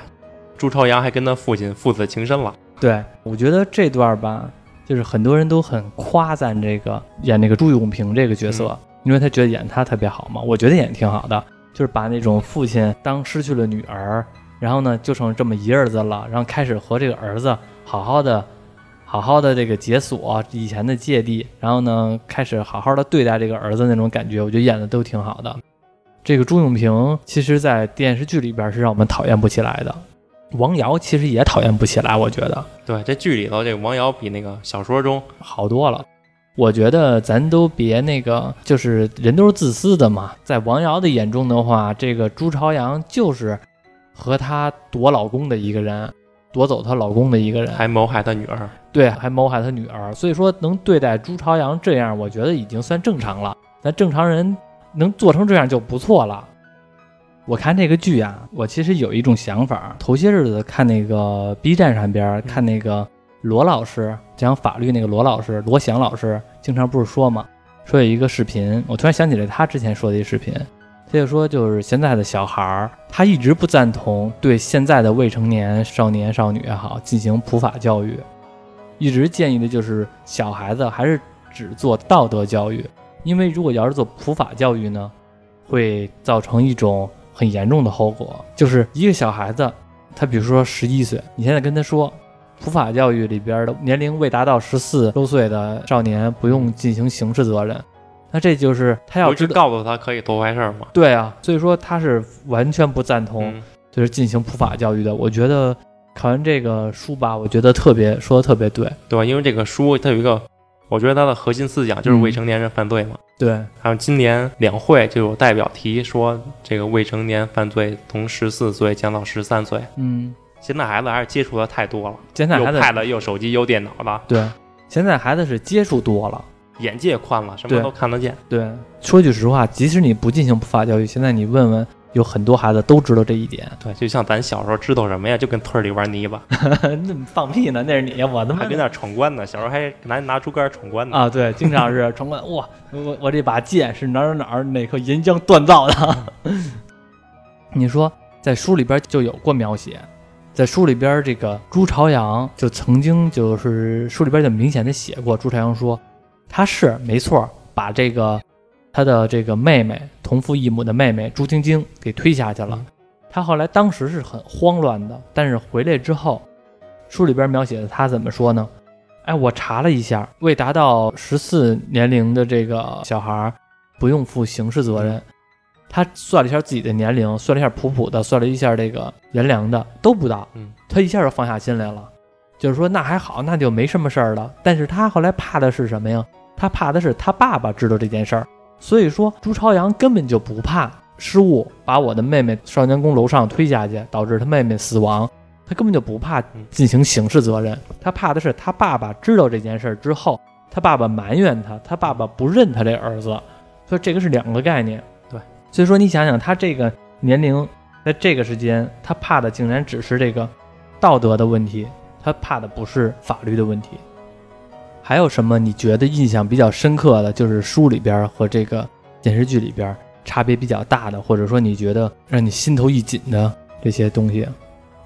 朱朝阳还跟他父亲父子情深了。
对，我觉得这段吧，就是很多人都很夸赞这个演那个朱永平这个角色，因为他觉得演他特别好嘛。我觉得演得挺好的，就是把那种父亲当失去了女儿，然后呢就剩这么一儿子了，然后开始和这个儿子好好的、好好的这个解锁以前的芥蒂，然后呢开始好好的对待这个儿子那种感觉，我觉得演的都挺好的。这个朱永平其实，在电视剧里边是让我们讨厌不起来的，王瑶其实也讨厌不起来，我觉得。
对，这剧里头这个王瑶比那个小说中
好多了。我觉得咱都别那个，就是人都是自私的嘛。在王瑶的眼中的话，这个朱朝阳就是和她夺老公的一个人，夺走她老公的一个人，
还谋害她女儿。
对，还谋害他女儿。所以说，能对待朱朝阳这样，我觉得已经算正常了。咱正常人能做成这样就不错了。我看这个剧啊，我其实有一种想法。头些日子看那个 B 站上边看那个罗老师讲法律那个罗老师罗翔老师，经常不是说嘛，说有一个视频，我突然想起来他之前说的一视频，他就说就是现在的小孩儿，他一直不赞同对现在的未成年少年少女也好进行普法教育，一直建议的就是小孩子还是只做道德教育，因为如果要是做普法教育呢，会造成一种很严重的后果，就是一个小孩子，他比如说十一岁，你现在跟他说，普法教育里边的年龄未达到十四周岁的少年不用进行刑事责任，那这就是他要
去
知道，
告诉他可以多坏事儿嘛。
对啊，所以说他是完全不赞同
嗯，
就是进行普法教育的。我觉得看完这个书吧，我觉得特别说的特别对，
对吧？因为这个书它有一个，我觉得它的核心思想就是
嗯
未成年人犯罪嘛。
对，
还有今年两会就有代表提说，这个未成年犯罪从十四岁降到十三岁。
嗯，
现在孩子还是接触的太多了，
现在孩子
又 pad 又手机又电脑的，
对，现在孩子是接触多了。
眼界宽了，什么都看得见。
对，说句实话，即使你不进行普法教育，现在你问问，有很多孩子都知道这一点。
对，就像咱小时候知道什么呀，就跟村里玩泥巴，[laughs]
那放屁呢？那是你，我他妈
还跟那闯关呢。小时候还拿拿竹竿闯关呢。
啊，对，经常是闯关。[laughs] 哇，我我这把剑是哪儿哪儿哪颗岩浆锻造的？[laughs] 你说在书里边就有过描写，在书里边这个朱朝阳就曾经就是书里边就明显的写过，朱朝阳说他是没错，把这个他的这个妹妹同父异母的妹妹朱晶晶给推下去了
嗯。
他后来当时是很慌乱的，但是回来之后，书里边描写的他怎么说呢？哎，我查了一下，未达到十四年龄的这个小孩不用负刑事责任。他算了一下自己的年龄，算了一下普普的，算了一下这个颜良的，都不到。
嗯，
他一下就放下心来了，就是说那还好，那就没什么事儿了。但是他后来怕的是什么呀？他怕的是他爸爸知道这件事儿。所以说，朱朝阳根本就不怕失误把我的妹妹少年宫楼上推下去，导致他妹妹死亡。他根本就不怕进行刑事责任，他怕的是他爸爸知道这件事儿之后，他爸爸埋怨他，他爸爸不认他这儿子，所以这个是两个概念。
对，
所以说你想想，他这个年龄，在这个时间，他怕的竟然只是这个道德的问题，他怕的不是法律的问题。还有什么你觉得印象比较深刻的，就是书里边和这个电视剧里边差别比较大的，或者说你觉得让你心头一紧的这些东西？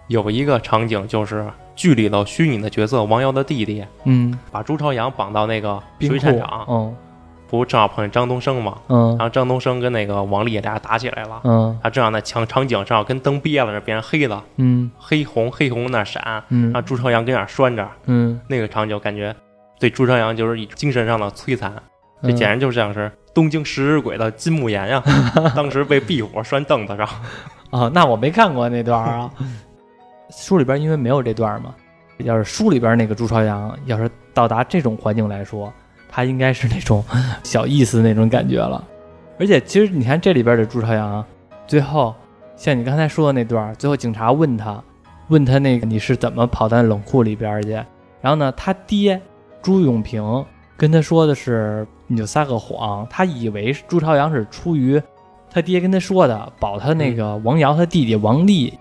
有一个场景就是剧里头虚拟的角色王瑶的弟弟
嗯，
把朱朝阳绑到那个水产厂，
嗯。
不正好碰见张东升吗？
嗯。
然后张东升跟那个王丽俩打起来了，
嗯。
他正好那场场景正好跟灯憋了似的，变成黑的，
嗯。
黑红黑红那闪，
嗯。
然后朱朝阳跟那儿拴着，
嗯，
那个场景感觉对朱朝阳就是以精神上的摧残，这
嗯
简直就像是东京食尸鬼的金木研呀，[laughs] 当时被壁火拴凳子上，[laughs]
啊，那我没看过那段儿啊。[laughs] 书里边因为没有这段儿嘛，要是书里边那个朱朝阳要是到达这种环境来说，他应该是那种小意思那种感觉了。而且其实你看这里边的朱朝阳，最后像你刚才说的那段儿，最后警察问他，问他那个你是怎么跑到冷库里边儿去？然后呢，他爹朱永平跟他说的是你就撒个谎，他以为朱朝阳是出于他爹跟他说的，保他那个王瑶他弟弟王丽，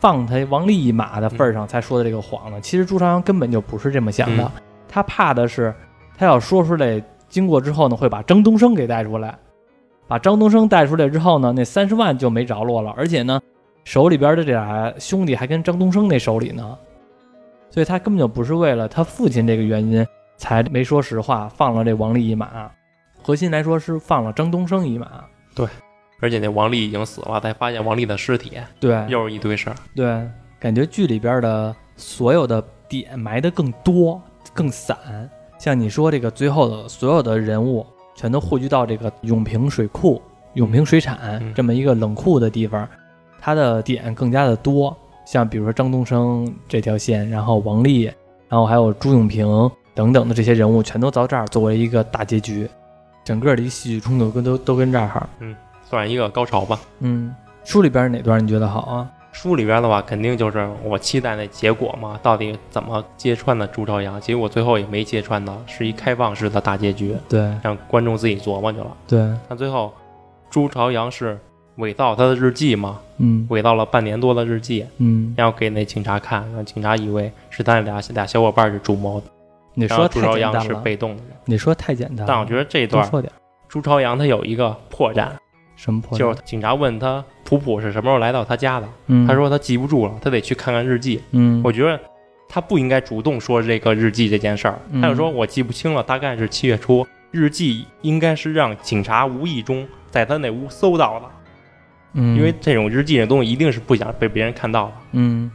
放他王丽一马的份儿上才说的这个谎呢。其实朱朝阳根本就不是这么想的，
嗯。
他怕的是他要说出来，经过之后呢，会把张东升给带出来，把张东升带出来之后呢，那三十万就没着落了，而且呢，手里边的这俩兄弟还跟张东升那手里呢，所以他根本就不是为了他父亲这个原因才没说实话，放了这王丽一马。核心来说是放了张东升一马，对
而且那王丽已经死了，才发现王丽的尸体，
对，
又是一堆事儿。
对，感觉剧里边的所有的点埋的更多、更散。像你说这个最后的所有的人物全都汇聚到这个永平水库、永平水产
嗯
这么一个冷库的地方，它的点更加的多。像比如说张东升这条线，然后王丽，然后还有朱永平等等的这些人物，全都到这儿作为一个大结局。整个的一戏剧冲突跟都都跟这儿，
嗯算一个高潮吧。
嗯，书里边哪段你觉得好啊？
书里边的话，肯定就是我期待那结果嘛，到底怎么揭穿的朱朝阳？结果最后也没揭穿到，是一开放式的大结局，
对
让观众自己琢磨去了。
对，
那最后，朱朝阳是伪造他的日记嘛？
嗯。
伪造了半年多的日记，
嗯，
然后给那警察看，让警察以为是咱俩俩小伙伴是主谋的，
你说
朱朝
太简单
阳是
了，
被动的人。
你说太简单了。
但我觉得这一段朱朝阳他有一个破绽，
什么破绽？
就是警察问他普普是什么时候来到他家的，
嗯，
他说他记不住了，他得去看看日记。
嗯，
我觉得他不应该主动说这个日记这件事儿，
嗯。
他就说我记不清了，大概是七月初，日记应该是让警察无意中在他那屋搜到的，
嗯，
因为这种日记的东西一定是不想被别人看到的。
嗯，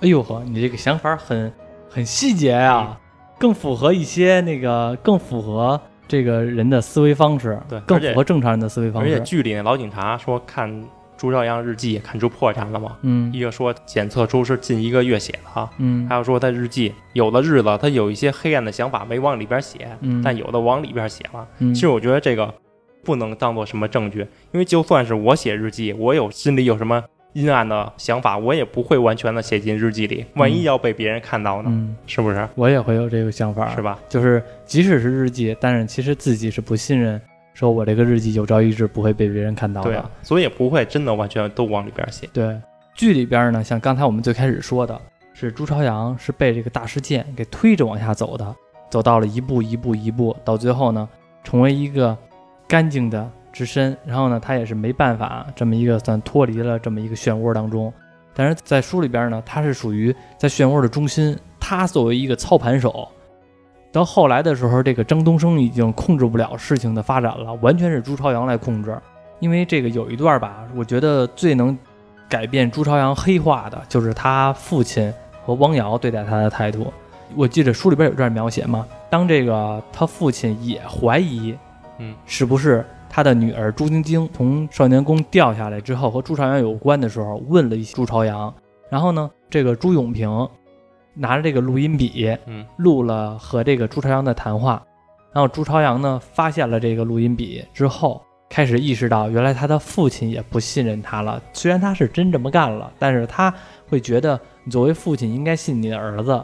哎呦呵，你这个想法很很细节呀、
嗯。
更符合一些那个更符合这个人的思维方式，
对更
符合正常人的思维方式。
而且。剧里那老警察说看朱朝阳日记看出破绽了嘛，
嗯。
一个说检测出是近一个月写的啊，
嗯。
还有说他日记有的日子他有一些黑暗的想法没往里边写，
嗯，
但有的往里边写了。
嗯。
其实我觉得这个不能当做什么证据，因为就算是我写日记，我有心里有什么阴暗的想法，我也不会完全的写进日记里。万一要被别人看到呢？
嗯，
是不是？
我也会有这个想法，
是吧？
就是即使是日记，但是其实自己是不信任，说我这个日记有朝一日不会被别人看到的。
对啊，所以也不会真的完全都往里边写。
对，剧里边呢，像刚才我们最开始说的，是朱朝阳是被这个大事件给推着往下走的，走到了一步一步一步，到最后呢，成为一个干净的之身。然后呢，他也是没办法这么一个算脱离了这么一个漩涡当中。但是在书里边呢，他是属于在漩涡的中心，他作为一个操盘手。到后来的时候，这个张东升已经控制不了事情的发展了，完全是朱朝阳来控制。因为这个有一段吧，我觉得最能改变朱朝阳黑化的，就是他父亲和汪瑶对待他的态度。我记得书里边有段描写嘛，当这个他父亲也怀疑，
嗯，
是不是他的女儿朱晶晶从少年宫掉下来之后和朱朝阳有关的时候，问了一些朱朝阳，然后呢，这个朱永平拿着这个录音笔，
嗯，
录了和这个朱朝阳的谈话，然后朱朝阳呢发现了这个录音笔之后，开始意识到原来他的父亲也不信任他了。虽然他是真这么干了，但是他会觉得你作为父亲应该信你的儿子。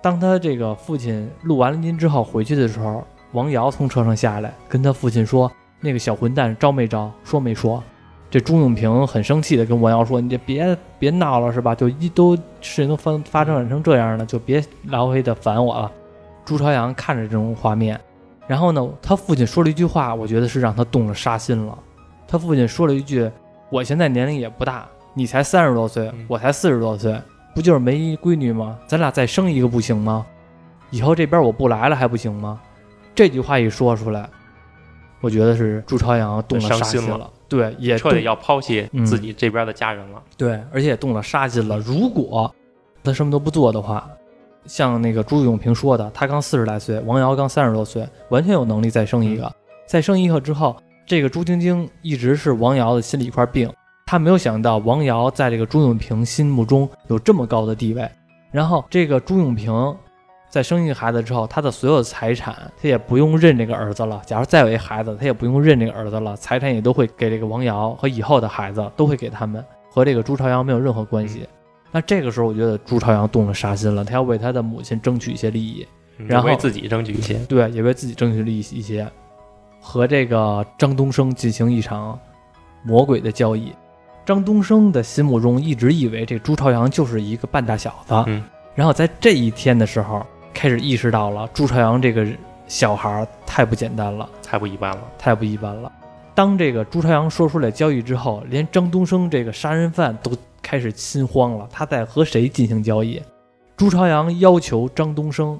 当他这个父亲录完了音之后回去的时候，王瑶从车上下来，跟他父亲说：“那个小混蛋招没招，说没说？”这朱永平很生气的跟王瑶说：“你这别别闹了，是吧？就一都事情都发发展成这样了，就别来回的烦我了。”朱朝阳看着这种画面，然后呢，他父亲说了一句话，我觉得是让他动了杀心了。他父亲说了一句：“我现在年龄也不大，你才三十多岁
嗯，
我才四十多岁，不就是没一闺女吗？咱俩再生一个不行吗？以后这边我不来了还不行吗？”这句话一说出来，我觉得是朱朝阳动了杀
心了
了。对，也
彻底要抛弃
嗯
自己这边的家人了。
对，而且也动了杀心了。如果他什么都不做的话，像那个朱永平说的，他刚四十来岁，王瑶刚三十多岁，完全有能力再生一个。再生一个之后，这个朱晶晶一直是王瑶的心里一块病。他没有想到王瑶在这个朱永平心目中有这么高的地位。然后这个朱永平在生一个孩子之后，他的所有财产他也不用认这个儿子了。假如再有一孩子，他也不用认这个儿子了，财产也都会给这个王瑶和以后的孩子都会给他们，和这个朱朝阳没有任何关系。那这个时候，我觉得朱朝阳动了杀心了，他要为他的母亲争取一些利益，
嗯
然后
为自己争取一些。
对，也为自己争取利益一些，和这个张东升进行一场魔鬼的交易。张东升的心目中一直以为这朱朝阳就是一个半大小子，
嗯
然后在这一天的时候，开始意识到了朱朝阳这个小孩儿太不简单了，
太不一般了。
太不一般了。当这个朱朝阳说出来交易之后，连张东升这个杀人犯都开始心慌了，他在和谁进行交易？朱朝阳要求张东升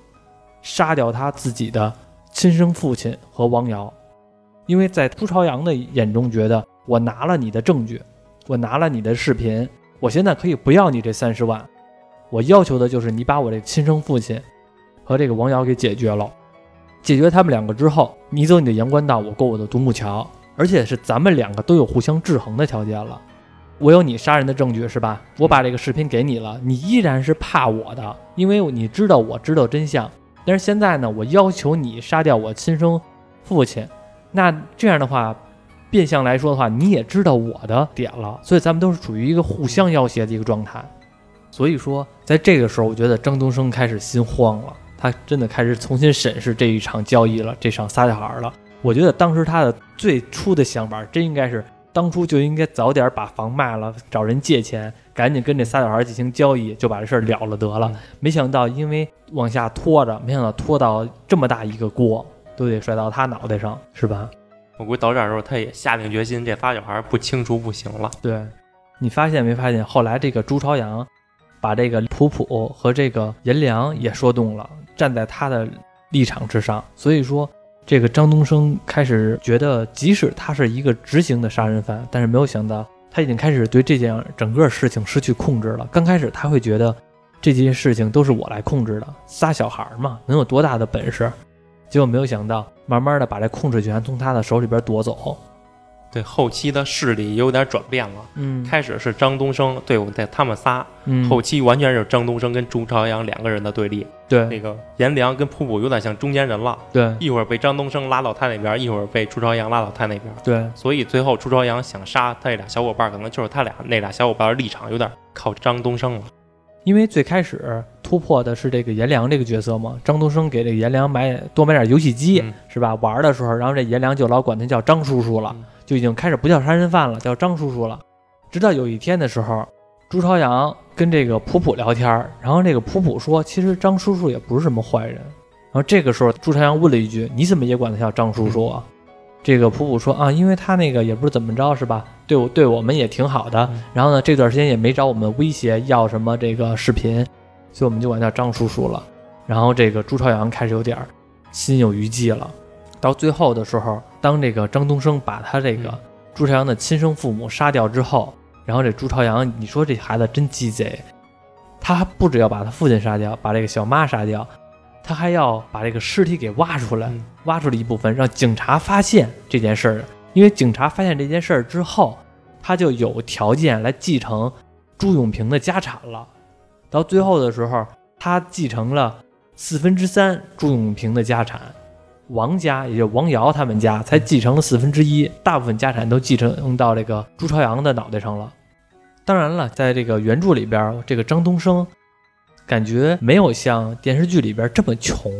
杀掉他自己的亲生父亲和王瑶，因为在朱朝阳的眼中，觉得我拿了你的证据，我拿了你的视频，我现在可以不要你这三十万，我要求的就是你把我这亲生父亲和这个王瑶给解决了。解决他们两个之后，你走你的阳关道，我过我的独木桥，而且是咱们两个都有互相制衡的条件了。我有你杀人的证据是吧？我把这个视频给你了，你依然是怕我的，因为你知道我知道真相。但是现在呢，我要求你杀掉我亲生父亲，那这样的话，变相来说的话，你也知道我的点了，所以咱们都是处于一个互相要挟的一个状态。所以说，在这个时候，我觉得张东升开始心慌了，他真的开始重新审视这一场交易了，这场仨小孩了。我觉得当时他的最初的想法，真应该是当初就应该早点把房卖了，找人借钱，赶紧跟这仨小孩进行交易，就把这事儿了了得了。没想到因为往下拖着，没想到拖到这么大一个锅，都得摔到他脑袋上，是吧？
我估计到这儿的时候，他也下定决心，这仨小孩不清除不行了。
对，你发现没发现？后来这个朱朝阳把这个普普和这个颜良也说动了，站在他的立场之上。所以说，这个张东升开始觉得，即使他是一个执行的杀人犯，但是没有想到他已经开始对这件整个事情失去控制了。刚开始他会觉得这些事情都是我来控制的，仨小孩嘛，能有多大的本事？结果没有想到，慢慢的把这控制权从他的手里边夺走。
对，后期的势力有点转变了。
嗯
开始是张东升对我在他们仨，
嗯，
后期完全是张东升跟朱朝阳两个人的对立。
对
那个颜良跟瀑布有点像中间人了，
对
一会儿被张东升拉到他那边，一会儿被朱朝阳拉到他那边。
对，
所以最后朱朝阳想杀他这俩小伙伴，可能就是他俩那俩小伙伴的立场有点靠张东升了。
因为最开始突破的是这个颜良这个角色嘛，张东升给这个颜良买多买点游戏机、
嗯
是吧？玩的时候，然后这颜良就老管他叫张叔叔了，
嗯
就已经开始不叫杀人犯了，叫张叔叔了。直到有一天的时候，朱朝阳跟这个普普聊天，然后这个普普说，其实张叔叔也不是什么坏人。然后这个时候，朱朝阳问了一句：“你怎么也管他叫张叔叔啊？”这个普普说：“啊，因为他那个也不是怎么着，是吧？对我对我们也挺好的。
嗯
然后呢，这段时间也没找我们威胁要什么这个视频，所以我们就管他叫张叔叔了。然后这个朱朝阳开始有点心有余悸了。到最后的时候，当这个张东升把他这个
嗯
朱朝阳的亲生父母杀掉之后，然后这朱朝阳，你说这孩子真鸡贼，他不只要把他父亲杀掉，把这个小妈杀掉，他还要把这个尸体给挖出来，
嗯
挖出了一部分，让警察发现这件事儿。因为警察发现这件事儿之后，他就有条件来继承朱永平的家产了。到最后的时候，他继承了四分之三朱永平的家产，王家也就是王瑶他们家才继承了四分之一，大部分家产都继承到这个朱朝阳的脑袋上了。当然了，在这个原著里边，这个张东升感觉没有像电视剧里边这么穷。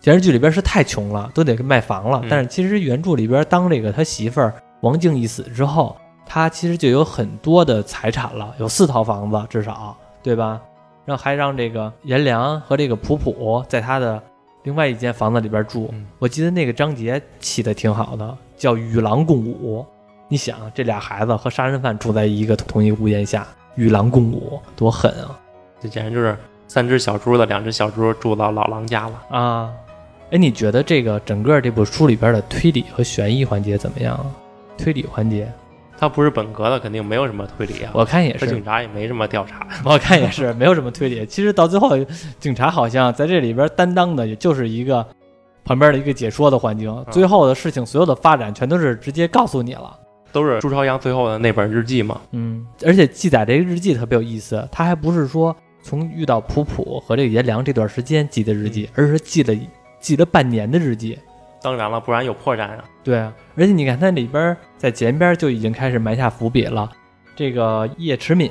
电视剧里边是太穷了，都得卖房了。
嗯
但是其实原著里边，当这个他媳妇儿王静一死之后，他其实就有很多的财产了，有四套房子至少，对吧？然后还让这个颜良和这个普普在他的另外一间房子里边住。
嗯
我记得那个章节起的挺好的，叫与狼共舞。你想，这俩孩子和杀人犯住在一个同一屋檐下，与狼共舞，多狠啊！
这简直就是三只小猪的两只小猪住到老狼家了。
啊，哎，你觉得这个整个这部书里边的推理和悬疑环节怎么样啊？推理环节，
他不是本格的，肯定没有什么推理啊。
我看也是
他警，察也没什么调查。[laughs]
我看也是，没有什么推理。其实到最后，警察好像在这里边担当的也就是一个旁边的一个解说的环境，最后的事情所有的发展全都是直接告诉你了。
都是朱朝阳最后的那本日记嘛。
嗯，而且记载这个日记特别有意思，他还不是说从遇到普普和这个颜良这段时间记的日记，而是记了记了半年的日记。
当然了，不然有破绽啊。
对啊，而且你看它里边儿在前边就已经开始埋下伏笔了。这个叶迟敏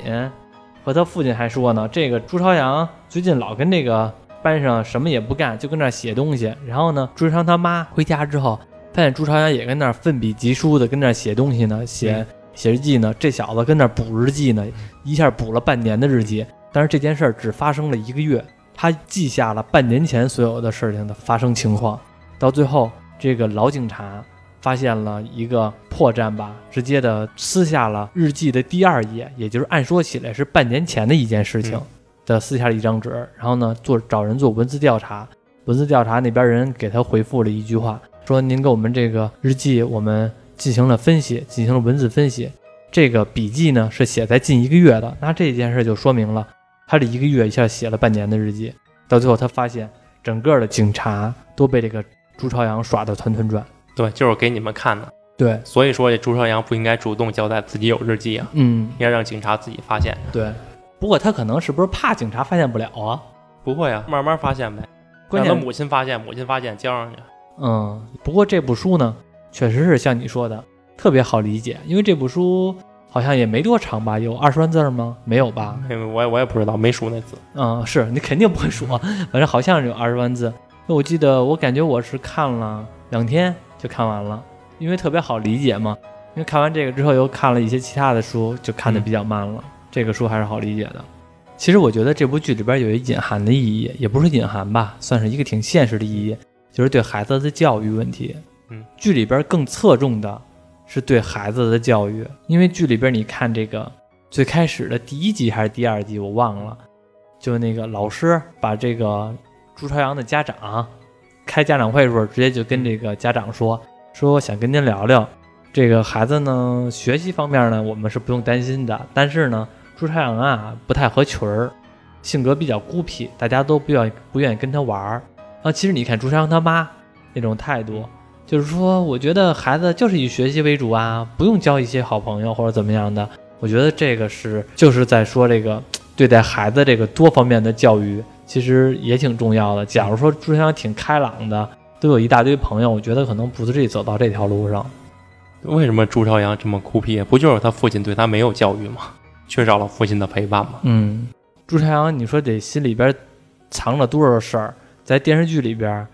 和他父亲还说呢，这个朱朝阳最近老跟这个班上什么也不干，就跟那儿写东西。然后呢，朱朝阳他妈回家之后，发现朱朝阳也跟那儿奋笔疾书的跟那儿写东西呢，写、
嗯
写日记呢。这小子跟那儿补日记呢，一下补了半年的日记。但是这件事儿只发生了一个月，他记下了半年前所有的事情的发生情况。到最后，这个老警察发现了一个破绽吧，直接的撕下了日记的第二页，也就是按说起来是半年前的一件事情
嗯。
的撕下了一张纸，然后呢做找人做文字调查，文字调查那边人给他回复了一句话，说您给我们这个日记我们进行了分析，进行了文字分析，这个笔记呢是写在近一个月的，那这件事就说明了他这一个月一下写了半年的日记，到最后他发现整个的警察都被这个朱朝阳耍得团团转。
对，就是给你们看的。
对，
所以说，这朱朝阳不应该主动交代自己有日记啊，
嗯，
应该让警察自己发现。
对。不过他可能是不是怕警察发现不了啊？
不会啊，慢慢发现呗。
关键
他母亲发现，母亲发现交上去。
嗯，不过这部书呢，确实是像你说的特别好理解，因为这部书好像也没多长吧，有二十万字儿吗？没有吧？
因为我也我也不知道，没数那字。
嗯，是你肯定不会数，反正好像是有二十万字。我记得我感觉我是看了两天就看完了，因为特别好理解嘛。因为看完这个之后，又看了一些其他的书，就看得比较慢了。这个书还是好理解的。其实我觉得这部剧里边有一隐含的意义，也不是隐含吧，算是一个挺现实的意义，就是对孩子的教育问题。
嗯，
剧里边更侧重的是对孩子的教育，因为剧里边你看这个最开始的第一集还是第二集，我忘了，就那个老师把这个朱朝阳的家长开家长会的时候，直接就跟这个家长说，说想跟您聊聊这个孩子呢，学习方面呢，我们是不用担心的，但是呢，朱朝阳啊不太合群儿，性格比较孤僻，大家都不愿不愿意跟他玩儿。啊，其实你看朱朝阳他妈那种态度，就是说，我觉得孩子就是以学习为主啊，不用交一些好朋友或者怎么样的。我觉得这个是就是在说这个对待孩子这个多方面的教育，其实也挺重要的。假如说朱朝阳挺开朗的，都有一大堆朋友，我觉得可能不至于走到这条路上。
为什么朱朝阳这么孤僻？不就是他父亲对他没有教育吗？缺少了父亲的陪伴吗？
嗯，朱朝阳，你说得心里边藏了多少事儿？在电视剧里边，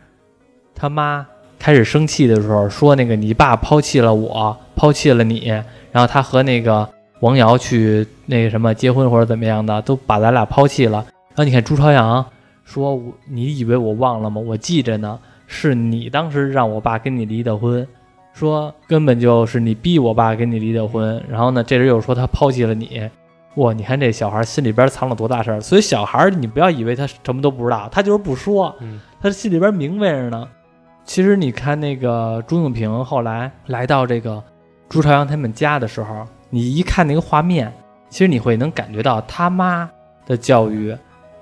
他妈开始生气的时候说：“那个你爸抛弃了我，抛弃了你，然后他和那个王瑶去那个什么结婚或者怎么样的，都把咱俩抛弃了。”然后你看朱朝阳说：“你以为我忘了吗？我记着呢，是你当时让我爸跟你离的婚。”说根本就是你逼我爸跟你离的婚，[laughs] 然后呢，这人又说他抛弃了你，哇！你看这小孩心里边藏了多大事儿，所以小孩你不要以为他什么都不知道，他就是不说，他心里边明白着呢。其实你看那个朱永平后来来到这个朱朝阳他们家的时候，你一看那个画面，其实你会能感觉到他妈的教育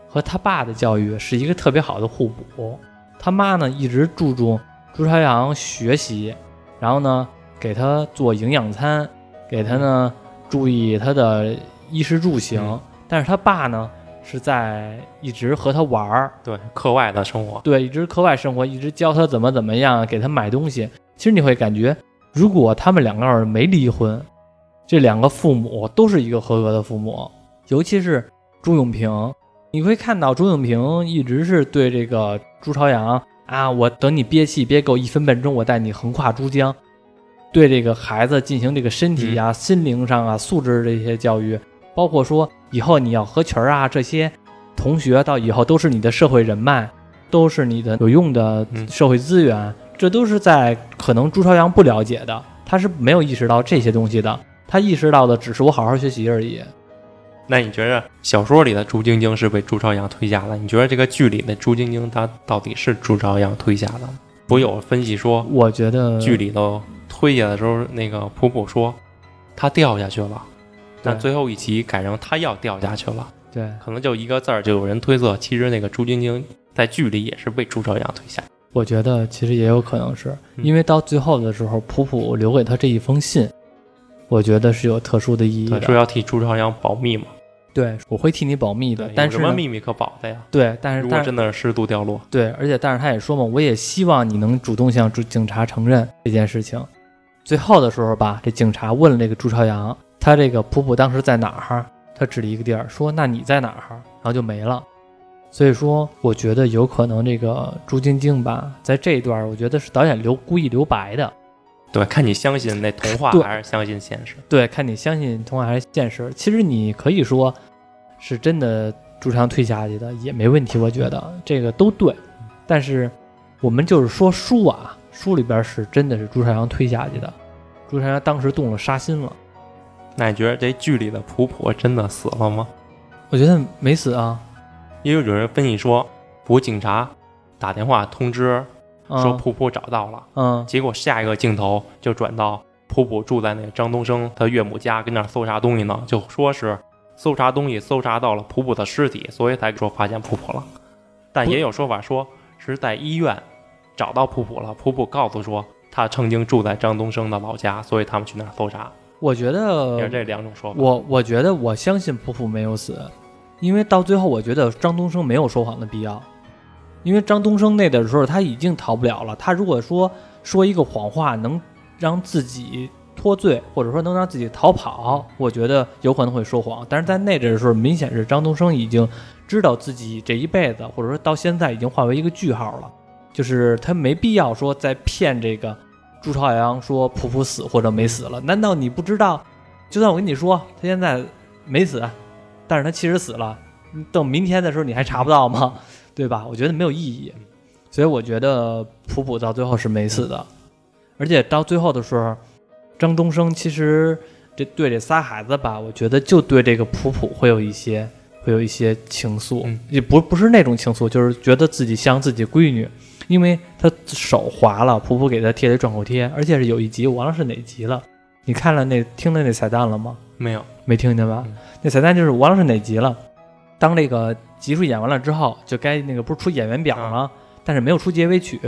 和他爸的教育是一个特别好的互补。他妈呢一直注重朱朝阳学习。然后呢，给他做营养餐，给他呢注意他的衣食住行。但是他爸呢是在一直和他玩儿，
对课外的生活，
对一直课外生活，一直教他怎么怎么样，给他买东西。其实你会感觉，如果他们两个人没离婚，这两个父母都是一个合格的父母。尤其是朱永平，你会看到朱永平一直是对这个朱朝阳。啊！我等你憋气憋够一分半钟，我带你横跨珠江，对这个孩子进行这个身体啊、心灵上啊、素质这些教育，包括说以后你要合群啊，这些同学到以后都是你的社会人脉，都是你的有用的社会资源，这都是在可能朱朝阳不了解的，他是没有意识到这些东西的，他意识到的只是我好好学习而已。
那你觉得小说里的朱晶晶是被朱朝阳推下的？你觉得这个剧里的朱晶晶她到底是朱朝阳推下的？不有分析说，
我觉得
剧里头推下的时候，那个普普说他掉下去了，但最后一集改成他要掉下去了。
对，
可能就一个字儿，就有人推测，其实那个朱晶晶在剧里也是被朱朝阳推下。
我觉得其实也有可能是因为到最后的时候，普普留给他这一封信。我觉得是有特殊的意义的，
说要替朱朝阳保密嘛？
对，我会替你保密的。但是
什么秘密可保的呀？
对，但是
如果真的是失足掉落，
对，而且但是他也说嘛，我也希望你能主动向警察承认这件事情。最后的时候吧，这警察问了这个朱朝阳，他这个普普当时在哪儿？他指了一个地儿，说那你在哪儿？然后就没了。所以说，我觉得有可能这个朱晶晶吧，在这一段，我觉得是导演留故意留白的。
对，看你相信那童话还是相信现实。
对，看你相信童话还是现实。其实你可以说，是真的朱朝阳退下去的也没问题，我觉得这个都对。但是我们就是说书啊，书里边是真的是朱朝阳推下去的，朱朝阳当时动了杀心了。
那你觉得这剧里的普普真的死了吗？
我觉得没死啊。
因为有人分析说，普警察打电话通知。说普普找到了，
嗯，
结果下一个镜头就转到普普住在那张东升他岳母家，跟那搜查东西呢，就说是搜查东西搜查到了普普的尸体，所以才说发现普普了。但也有说法说是在医院找到普普了，普普告诉说他曾经住在张东升的老家，所以他们去那儿搜查。
我觉得
也是这两种说法。
我我觉得我相信普普没有死，因为到最后我觉得张东升没有说谎的必要。因为张东升那的时候他已经逃不了了，他如果说说一个谎话能让自己脱罪，或者说能让自己逃跑，我觉得有可能会说谎。但是在那阵的时候，明显是张东升已经知道自己这一辈子，或者说到现在已经化为一个句号了，就是他没必要说再骗这个朱朝阳说普普死或者没死了。难道你不知道？就算我跟你说他现在没死，但是他其实死了，等明天的时候你还查不到吗？对吧？我觉得没有意义，所以我觉得普普到最后是没死的，而且到最后的时候，张东升其实这对这仨孩子吧，我觉得就对这个普普会有一些会有一些情愫，也不不是那种情愫，就是觉得自己像自己闺女，因为他手滑了，普普给他贴的创口贴，而且是有一集我忘了是哪集了，你看了那听了那彩蛋了吗？
没有，
没听见吧？那彩蛋就是我忘了是哪集了，当这个。集数演完了之后，就该那个不是出演员表吗？但是没有出结尾曲，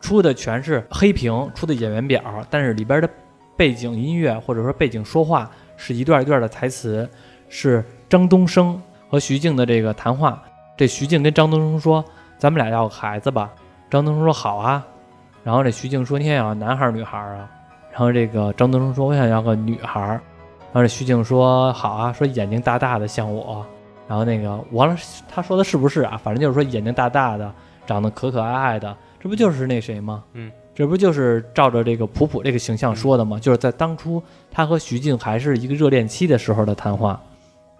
出的全是黑屏，出的演员表，但是里边的背景音乐或者说背景说话是一段一段的台词，是张东升和徐静的这个谈话。这徐静跟张东升说：“咱们俩要个孩子吧。”张东升说：“好啊。”然后这徐静说：“你想要男孩儿女孩儿啊？”然后这个张东升说：“我想要个女孩儿。”然后这徐静说：“好啊，说眼睛大大的像我。”然后那个完了，他说的是不是啊？反正就是说眼睛大大的，长得可可爱爱的，这不就是那谁吗？
嗯，
这不就是照着这个普普这个形象说的吗？就是在当初他和徐静还是一个热恋期的时候的谈话。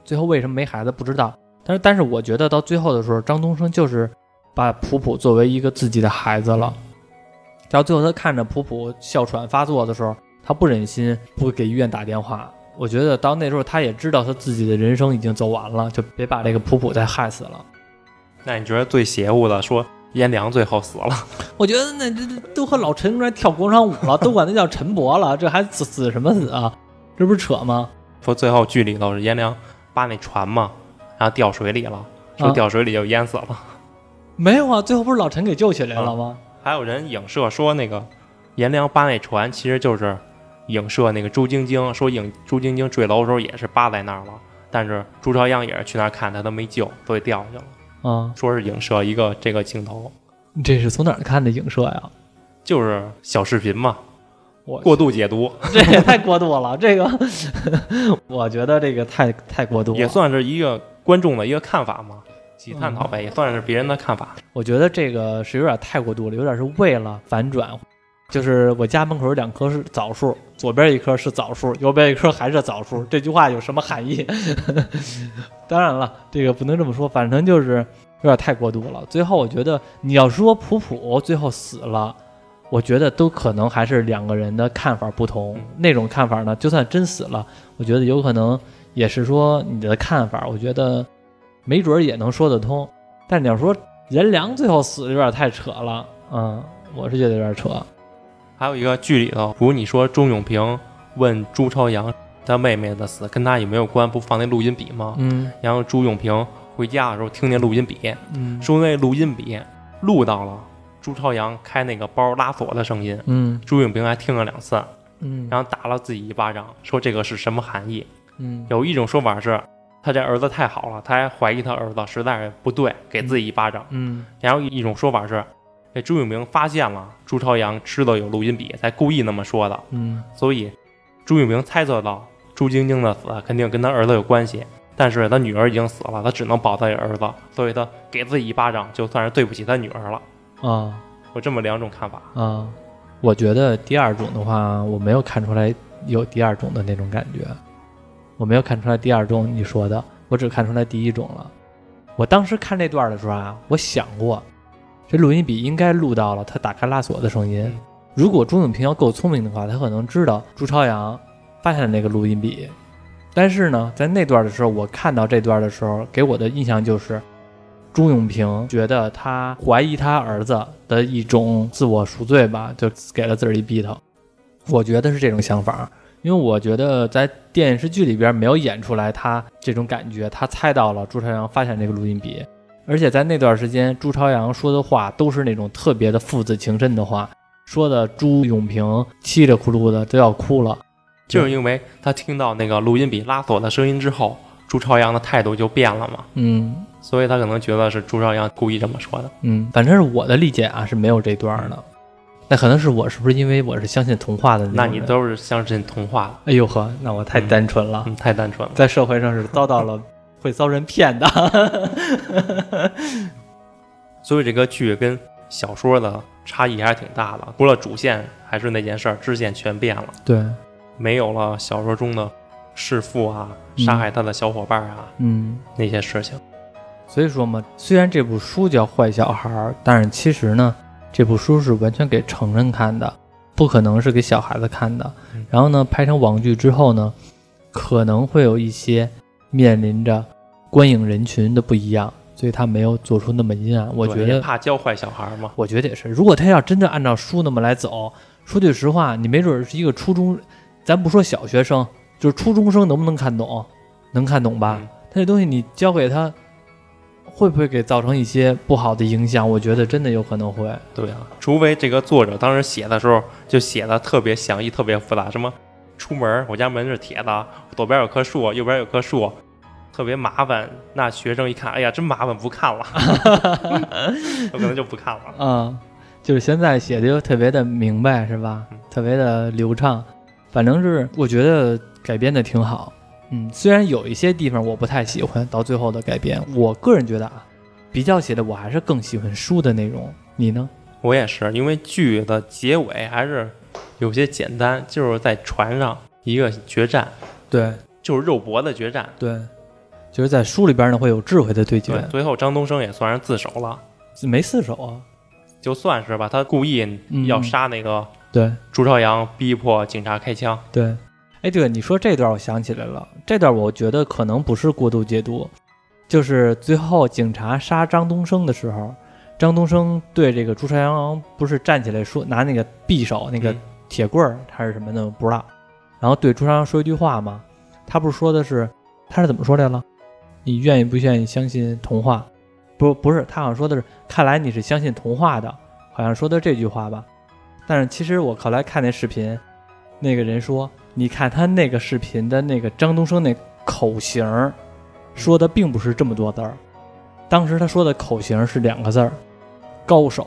最后为什么没孩子不知道，但是但是我觉得到最后的时候，张东升就是把普普作为一个自己的孩子了。到最后他看着普普哮喘发作的时候，他不忍心不给医院打电话。我觉得到那时候他也知道他自己的人生已经走完了，就别把这个普普再害死了。
那你觉得最邪乎的说颜良最后死了？[laughs]
我觉得那这这都和老陈那跳广场舞了，都管那叫陈伯了，这还死死什么死啊？这不是扯吗？
说最后剧里头是颜良扒那船嘛，然后掉水里了，说
啊
掉水里就淹死了。
没有啊，最后不是老陈给救起来了吗？
还有人影射说那个颜良扒那船其实就是影射那个朱晶晶，说影朱晶晶坠楼的时候也是扒在那儿了，但是朱朝阳也是去那儿看他都没救，所以掉下去了。
啊，
说是影射一个这个镜头，
你这是从哪儿看的影射呀？
就是小视频嘛，
我
过度解读 [laughs]
这也太过度了，这个 [laughs] 我觉得这个太太过度了。
也算是一个观众的一个看法嘛，几探讨呗，也算是别人的看法。
我觉得这个是有点太过度了，有点是为了反转。就是我家门口有两棵是枣树，左边一棵是枣树，右边一棵还是枣树。这句话有什么含义？[laughs] 当然了，这个不能这么说，反正就是有点太过度了。最后我觉得你要说普普最后死了，我觉得都可能还是两个人的看法不同。
嗯
那种看法呢，就算真死了，我觉得有可能也是说你的看法，我觉得没准儿也能说得通。但你要说颜良最后死有点太扯了，嗯，我是觉得有点扯。
还有一个剧里头，比如你说钟永平问朱朝阳他妹妹的死跟他有没有关，不放那录音笔吗？
嗯。
然后朱永平回家的时候听见录音笔，
嗯。
说那录音笔录到了朱朝阳开那个包拉锁的声音，
嗯。
朱永平还听了两次，
嗯，
然后打了自己一巴掌，说这个是什么含义？
嗯。
有一种说法是，他这儿子太好了，他还怀疑他儿子实在是不对，给自己一巴掌。
嗯。
然后一种说法是，这朱永明发现了朱朝阳知道有录音笔，才故意那么说的。
嗯
所以朱永明猜测到朱晶晶的死肯定跟他儿子有关系，但是他女儿已经死了，他只能保他儿子，所以他给自己一巴掌，就算是对不起他女儿了。
啊
有这么两种看法。
啊，我觉得第二种的话，我没有看出来有第二种的那种感觉，我没有看出来第二种你说的，我只看出来第一种了。我当时看这段的时候啊，我想过，这录音笔应该录到了他打开拉锁的声音
嗯。
如果朱永平要够聪明的话，他可能知道朱朝阳发现了那个录音笔。但是呢，在那段的时候，我看到这段的时候，给我的印象就是，朱永平觉得他怀疑他儿子的一种自我赎罪吧，就给了自个儿一逼头。我觉得是这种想法，因为我觉得在电视剧里边没有演出来他这种感觉，他猜到了朱朝阳发现这个录音笔，而且在那段时间，朱朝阳说的话都是那种特别的父子情深的话，说的朱永平气里呼噜的都要哭了。
就是因为他听到那个录音笔拉锁的声音之后，朱朝阳的态度就变了嘛，
嗯
所以他可能觉得是朱朝阳故意这么说的。
嗯，反正是我的理解啊是没有这段的。那可能是我是不是因为我是相信童话的
那你都是相信童话的，
哎呦呵，那我太单纯了，
嗯，太单纯了。
在社会上是遭到了会遭人骗的。[laughs]
所以这个剧跟小说的差异还是挺大的，除了主线还是那件事儿，支线全变了，
对，
没有了小说中的弑父啊、
嗯
杀害他的小伙伴啊、
嗯，
那些事情。
所以说嘛，虽然这部书叫《坏小孩》，但是其实呢，这部书是完全给成人看的，不可能是给小孩子看的
嗯。
然后呢，拍成网剧之后呢，可能会有一些面临着观影人群的不一样，所以他没有做出那么阴暗。我觉得，
怕教坏小孩嘛。
我觉得也是。如果他要真的按照书那么来走，说句实话，你没准是一个初中，咱不说小学生，就是初中生能不能看懂？能看懂吧？
嗯
他这东西你教给他会不会给造成一些不好的影响？我觉得真的有可能会。
对啊，除非这个作者当时写的时候就写的特别详细、特别复杂，什么出门我家门是铁的，左边有棵树，右边有棵树，特别麻烦。那学生一看，哎呀，真麻烦，不看了，[laughs] 有可能就不看了。
嗯，就是现在写的又特别的明白，是吧？特别的流畅，反正是我觉得改编的挺好。嗯，虽然有一些地方我不太喜欢，到最后的改编，我个人觉得啊，比较写的我还是更喜欢书的内容。你呢？
我也是，因为剧的结尾还是有些简单，就是在船上一个决战，
对，
就是肉搏的决战。
对，就是在书里边呢会有智慧的对决
对，，最后张东升也算是自首了，
没自首啊。
就算是吧，他故意要杀那个
对
朱朝阳，逼迫警察开枪。
对，哎，对，你说这段我想起来了，这段我觉得可能不是过度解读，就是最后警察杀张东升的时候，张东升对这个朱朝阳不是站起来说拿那个匕首那个
嗯
铁棍儿还是什么的我不知道，然后对朱朝阳说一句话嘛？他不是说的是他是怎么说来了？你愿意不愿意相信童话？不不是，他好像说的是看来你是相信童话的，好像说的这句话吧。但是其实我后来看那视频，那个人说，你看他那个视频的那个张东升那口型，说的并不是这么多字儿。当时他说的口型是两个字儿，高手，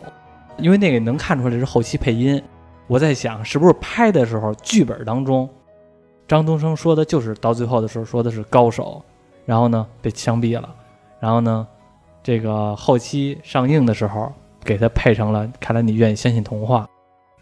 因为那个能看出来是后期配音。我在想，是不是拍的时候剧本当中，张东升说的就是到最后的时候说的是高手，然后呢被枪毙了，然后呢，这个后期上映的时候给他配成了，看来你愿意相信童话。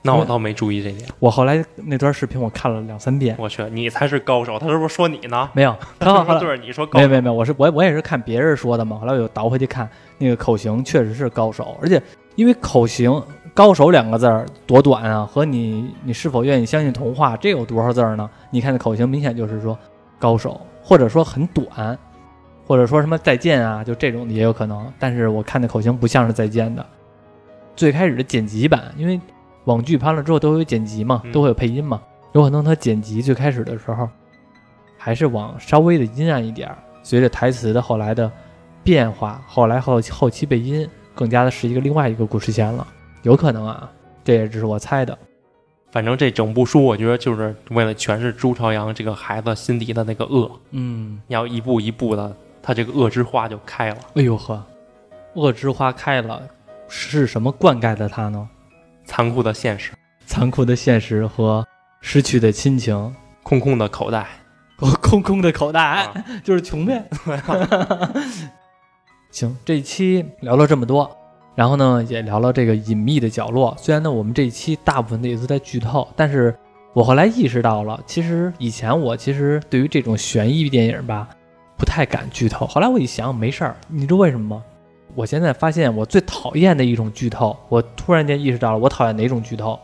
那我倒没注意这点。
我后来那段视频我看了两三遍，
我去，你才是高手，他是不是说你呢？
没有，[laughs] 他后来
他说对着你说高手，
没有没有没有，我是我我也是看别人说的嘛，后来我又倒回去看那个口型，确实是高手，而且因为口型“高手”两个字儿多短啊，和你你是否愿意相信童话这有多少字儿呢？你看那口型明显就是说高手，或者说很短，或者说什么再见啊，就这种也有可能，但是我看的口型不像是再见的。最开始的剪辑版，因为网剧拍了之后都会有剪辑嘛，
嗯
都会有配音嘛，有可能他剪辑最开始的时候还是往稍微的阴暗一点儿，随着台词的后来的变化，后来后后期配音更加的是一个另外一个故事线了，有可能啊，这也只是我猜的。
反正这整部书，我觉得就是为了诠释朱朝阳这个孩子心底的那个恶，
嗯，
要一步一步的，他这个恶之花就开了。
哎呦呵，恶之花开了，是什么灌溉的他呢？
残酷的现实，
残酷的现实和失去的亲情
空空的口袋。
和 [laughs] 空空的口袋，
啊 [laughs]
就是穷呗。[laughs] 行，这一期聊了这么多，然后呢，也聊了这个隐秘的角落。虽然呢，我们这一期大部分的也都在剧透，但是我后来意识到了，其实以前我其实对于这种悬疑电影吧，不太敢剧透。后来我一想，没事儿，你知道为什么吗？我现在发现我最讨厌的一种剧透，我突然间意识到了我讨厌哪种剧透。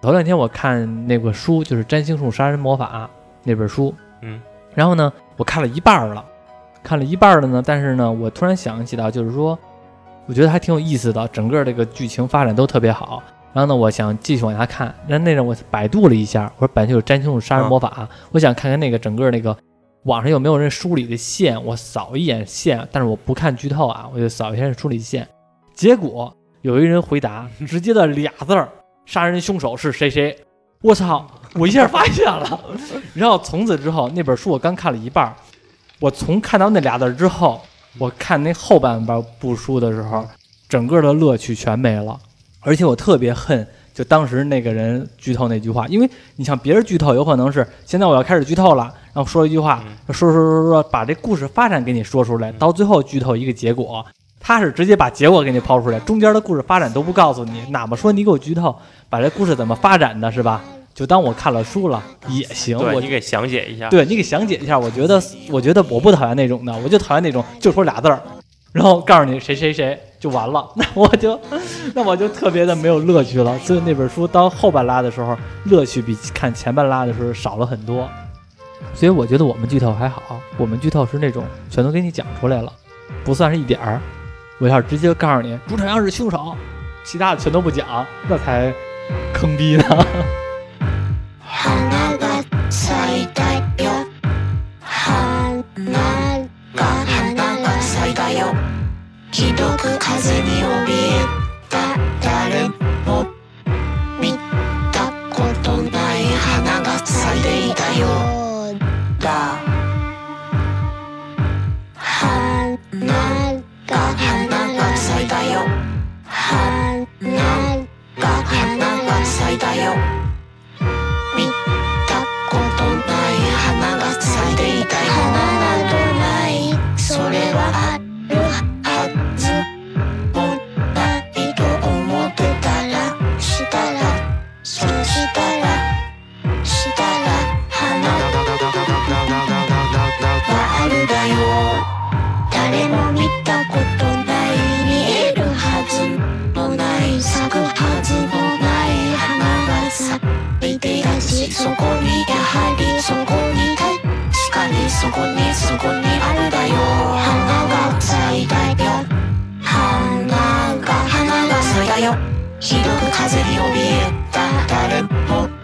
头两天我看那个书，就是《占星术杀人魔法》那本书，
嗯，
然后呢，我看了一半儿了，看了一半儿了呢，但是呢，我突然想起到，就是说，我觉得还挺有意思的，整个这个剧情发展都特别好。然后呢，我想继续往下看，那那阵我百度了一下，我说百度有占星术杀人魔法，我想看看那个整个那个网上有没有人梳理的线，我扫一眼线，但是我不看剧透啊，我就扫一下梳理线。结果有一人回答，直接的俩字儿：杀人凶手是谁谁。我操！我一下发现了。[laughs] 然后从此之后，那本书我刚看了一半，我从看到那俩字之后，我看那后半半部书的时候，整个的乐趣全没了。而且我特别恨，就当时那个人剧透那句话，因为你像别人剧透，有可能是现在我要开始剧透了，然后说一句话，说说说说说，把这故事发展给你说出来，到最后剧透一个结果。他是直接把结果给你抛出来，中间的故事发展都不告诉你，哪怕说你给我剧透，把这故事怎么发展的，是吧？就当我看了书了也行。我
对你给详解一下。
对你给详解一下，我觉得，我觉得我不讨厌那种的，我就讨厌那种就说俩字儿，然后告诉你谁谁谁就完了，[laughs] 那我就，那我就特别的没有乐趣了。所以那本书到后半拉的时候，乐趣比看前半拉的时候少了很多。所以我觉得我们剧透还好，我们剧透是那种全都给你讲出来了，不算是一点儿。我要是直接告诉你朱朝阳是凶手，其他的全都不讲，那才坑逼呢。
花が咲いたよ。花が花が咲いたよ。ひどく風に怯えた誰も。見たことない花が咲いていたよ。だ。花が花が咲いたよ。花が花が咲いたよ。そこにやはりそこに確かにそこにそこにあるだよ。花が咲いたよ。花が花が咲いたよ。ひどく風に怯えた誰も。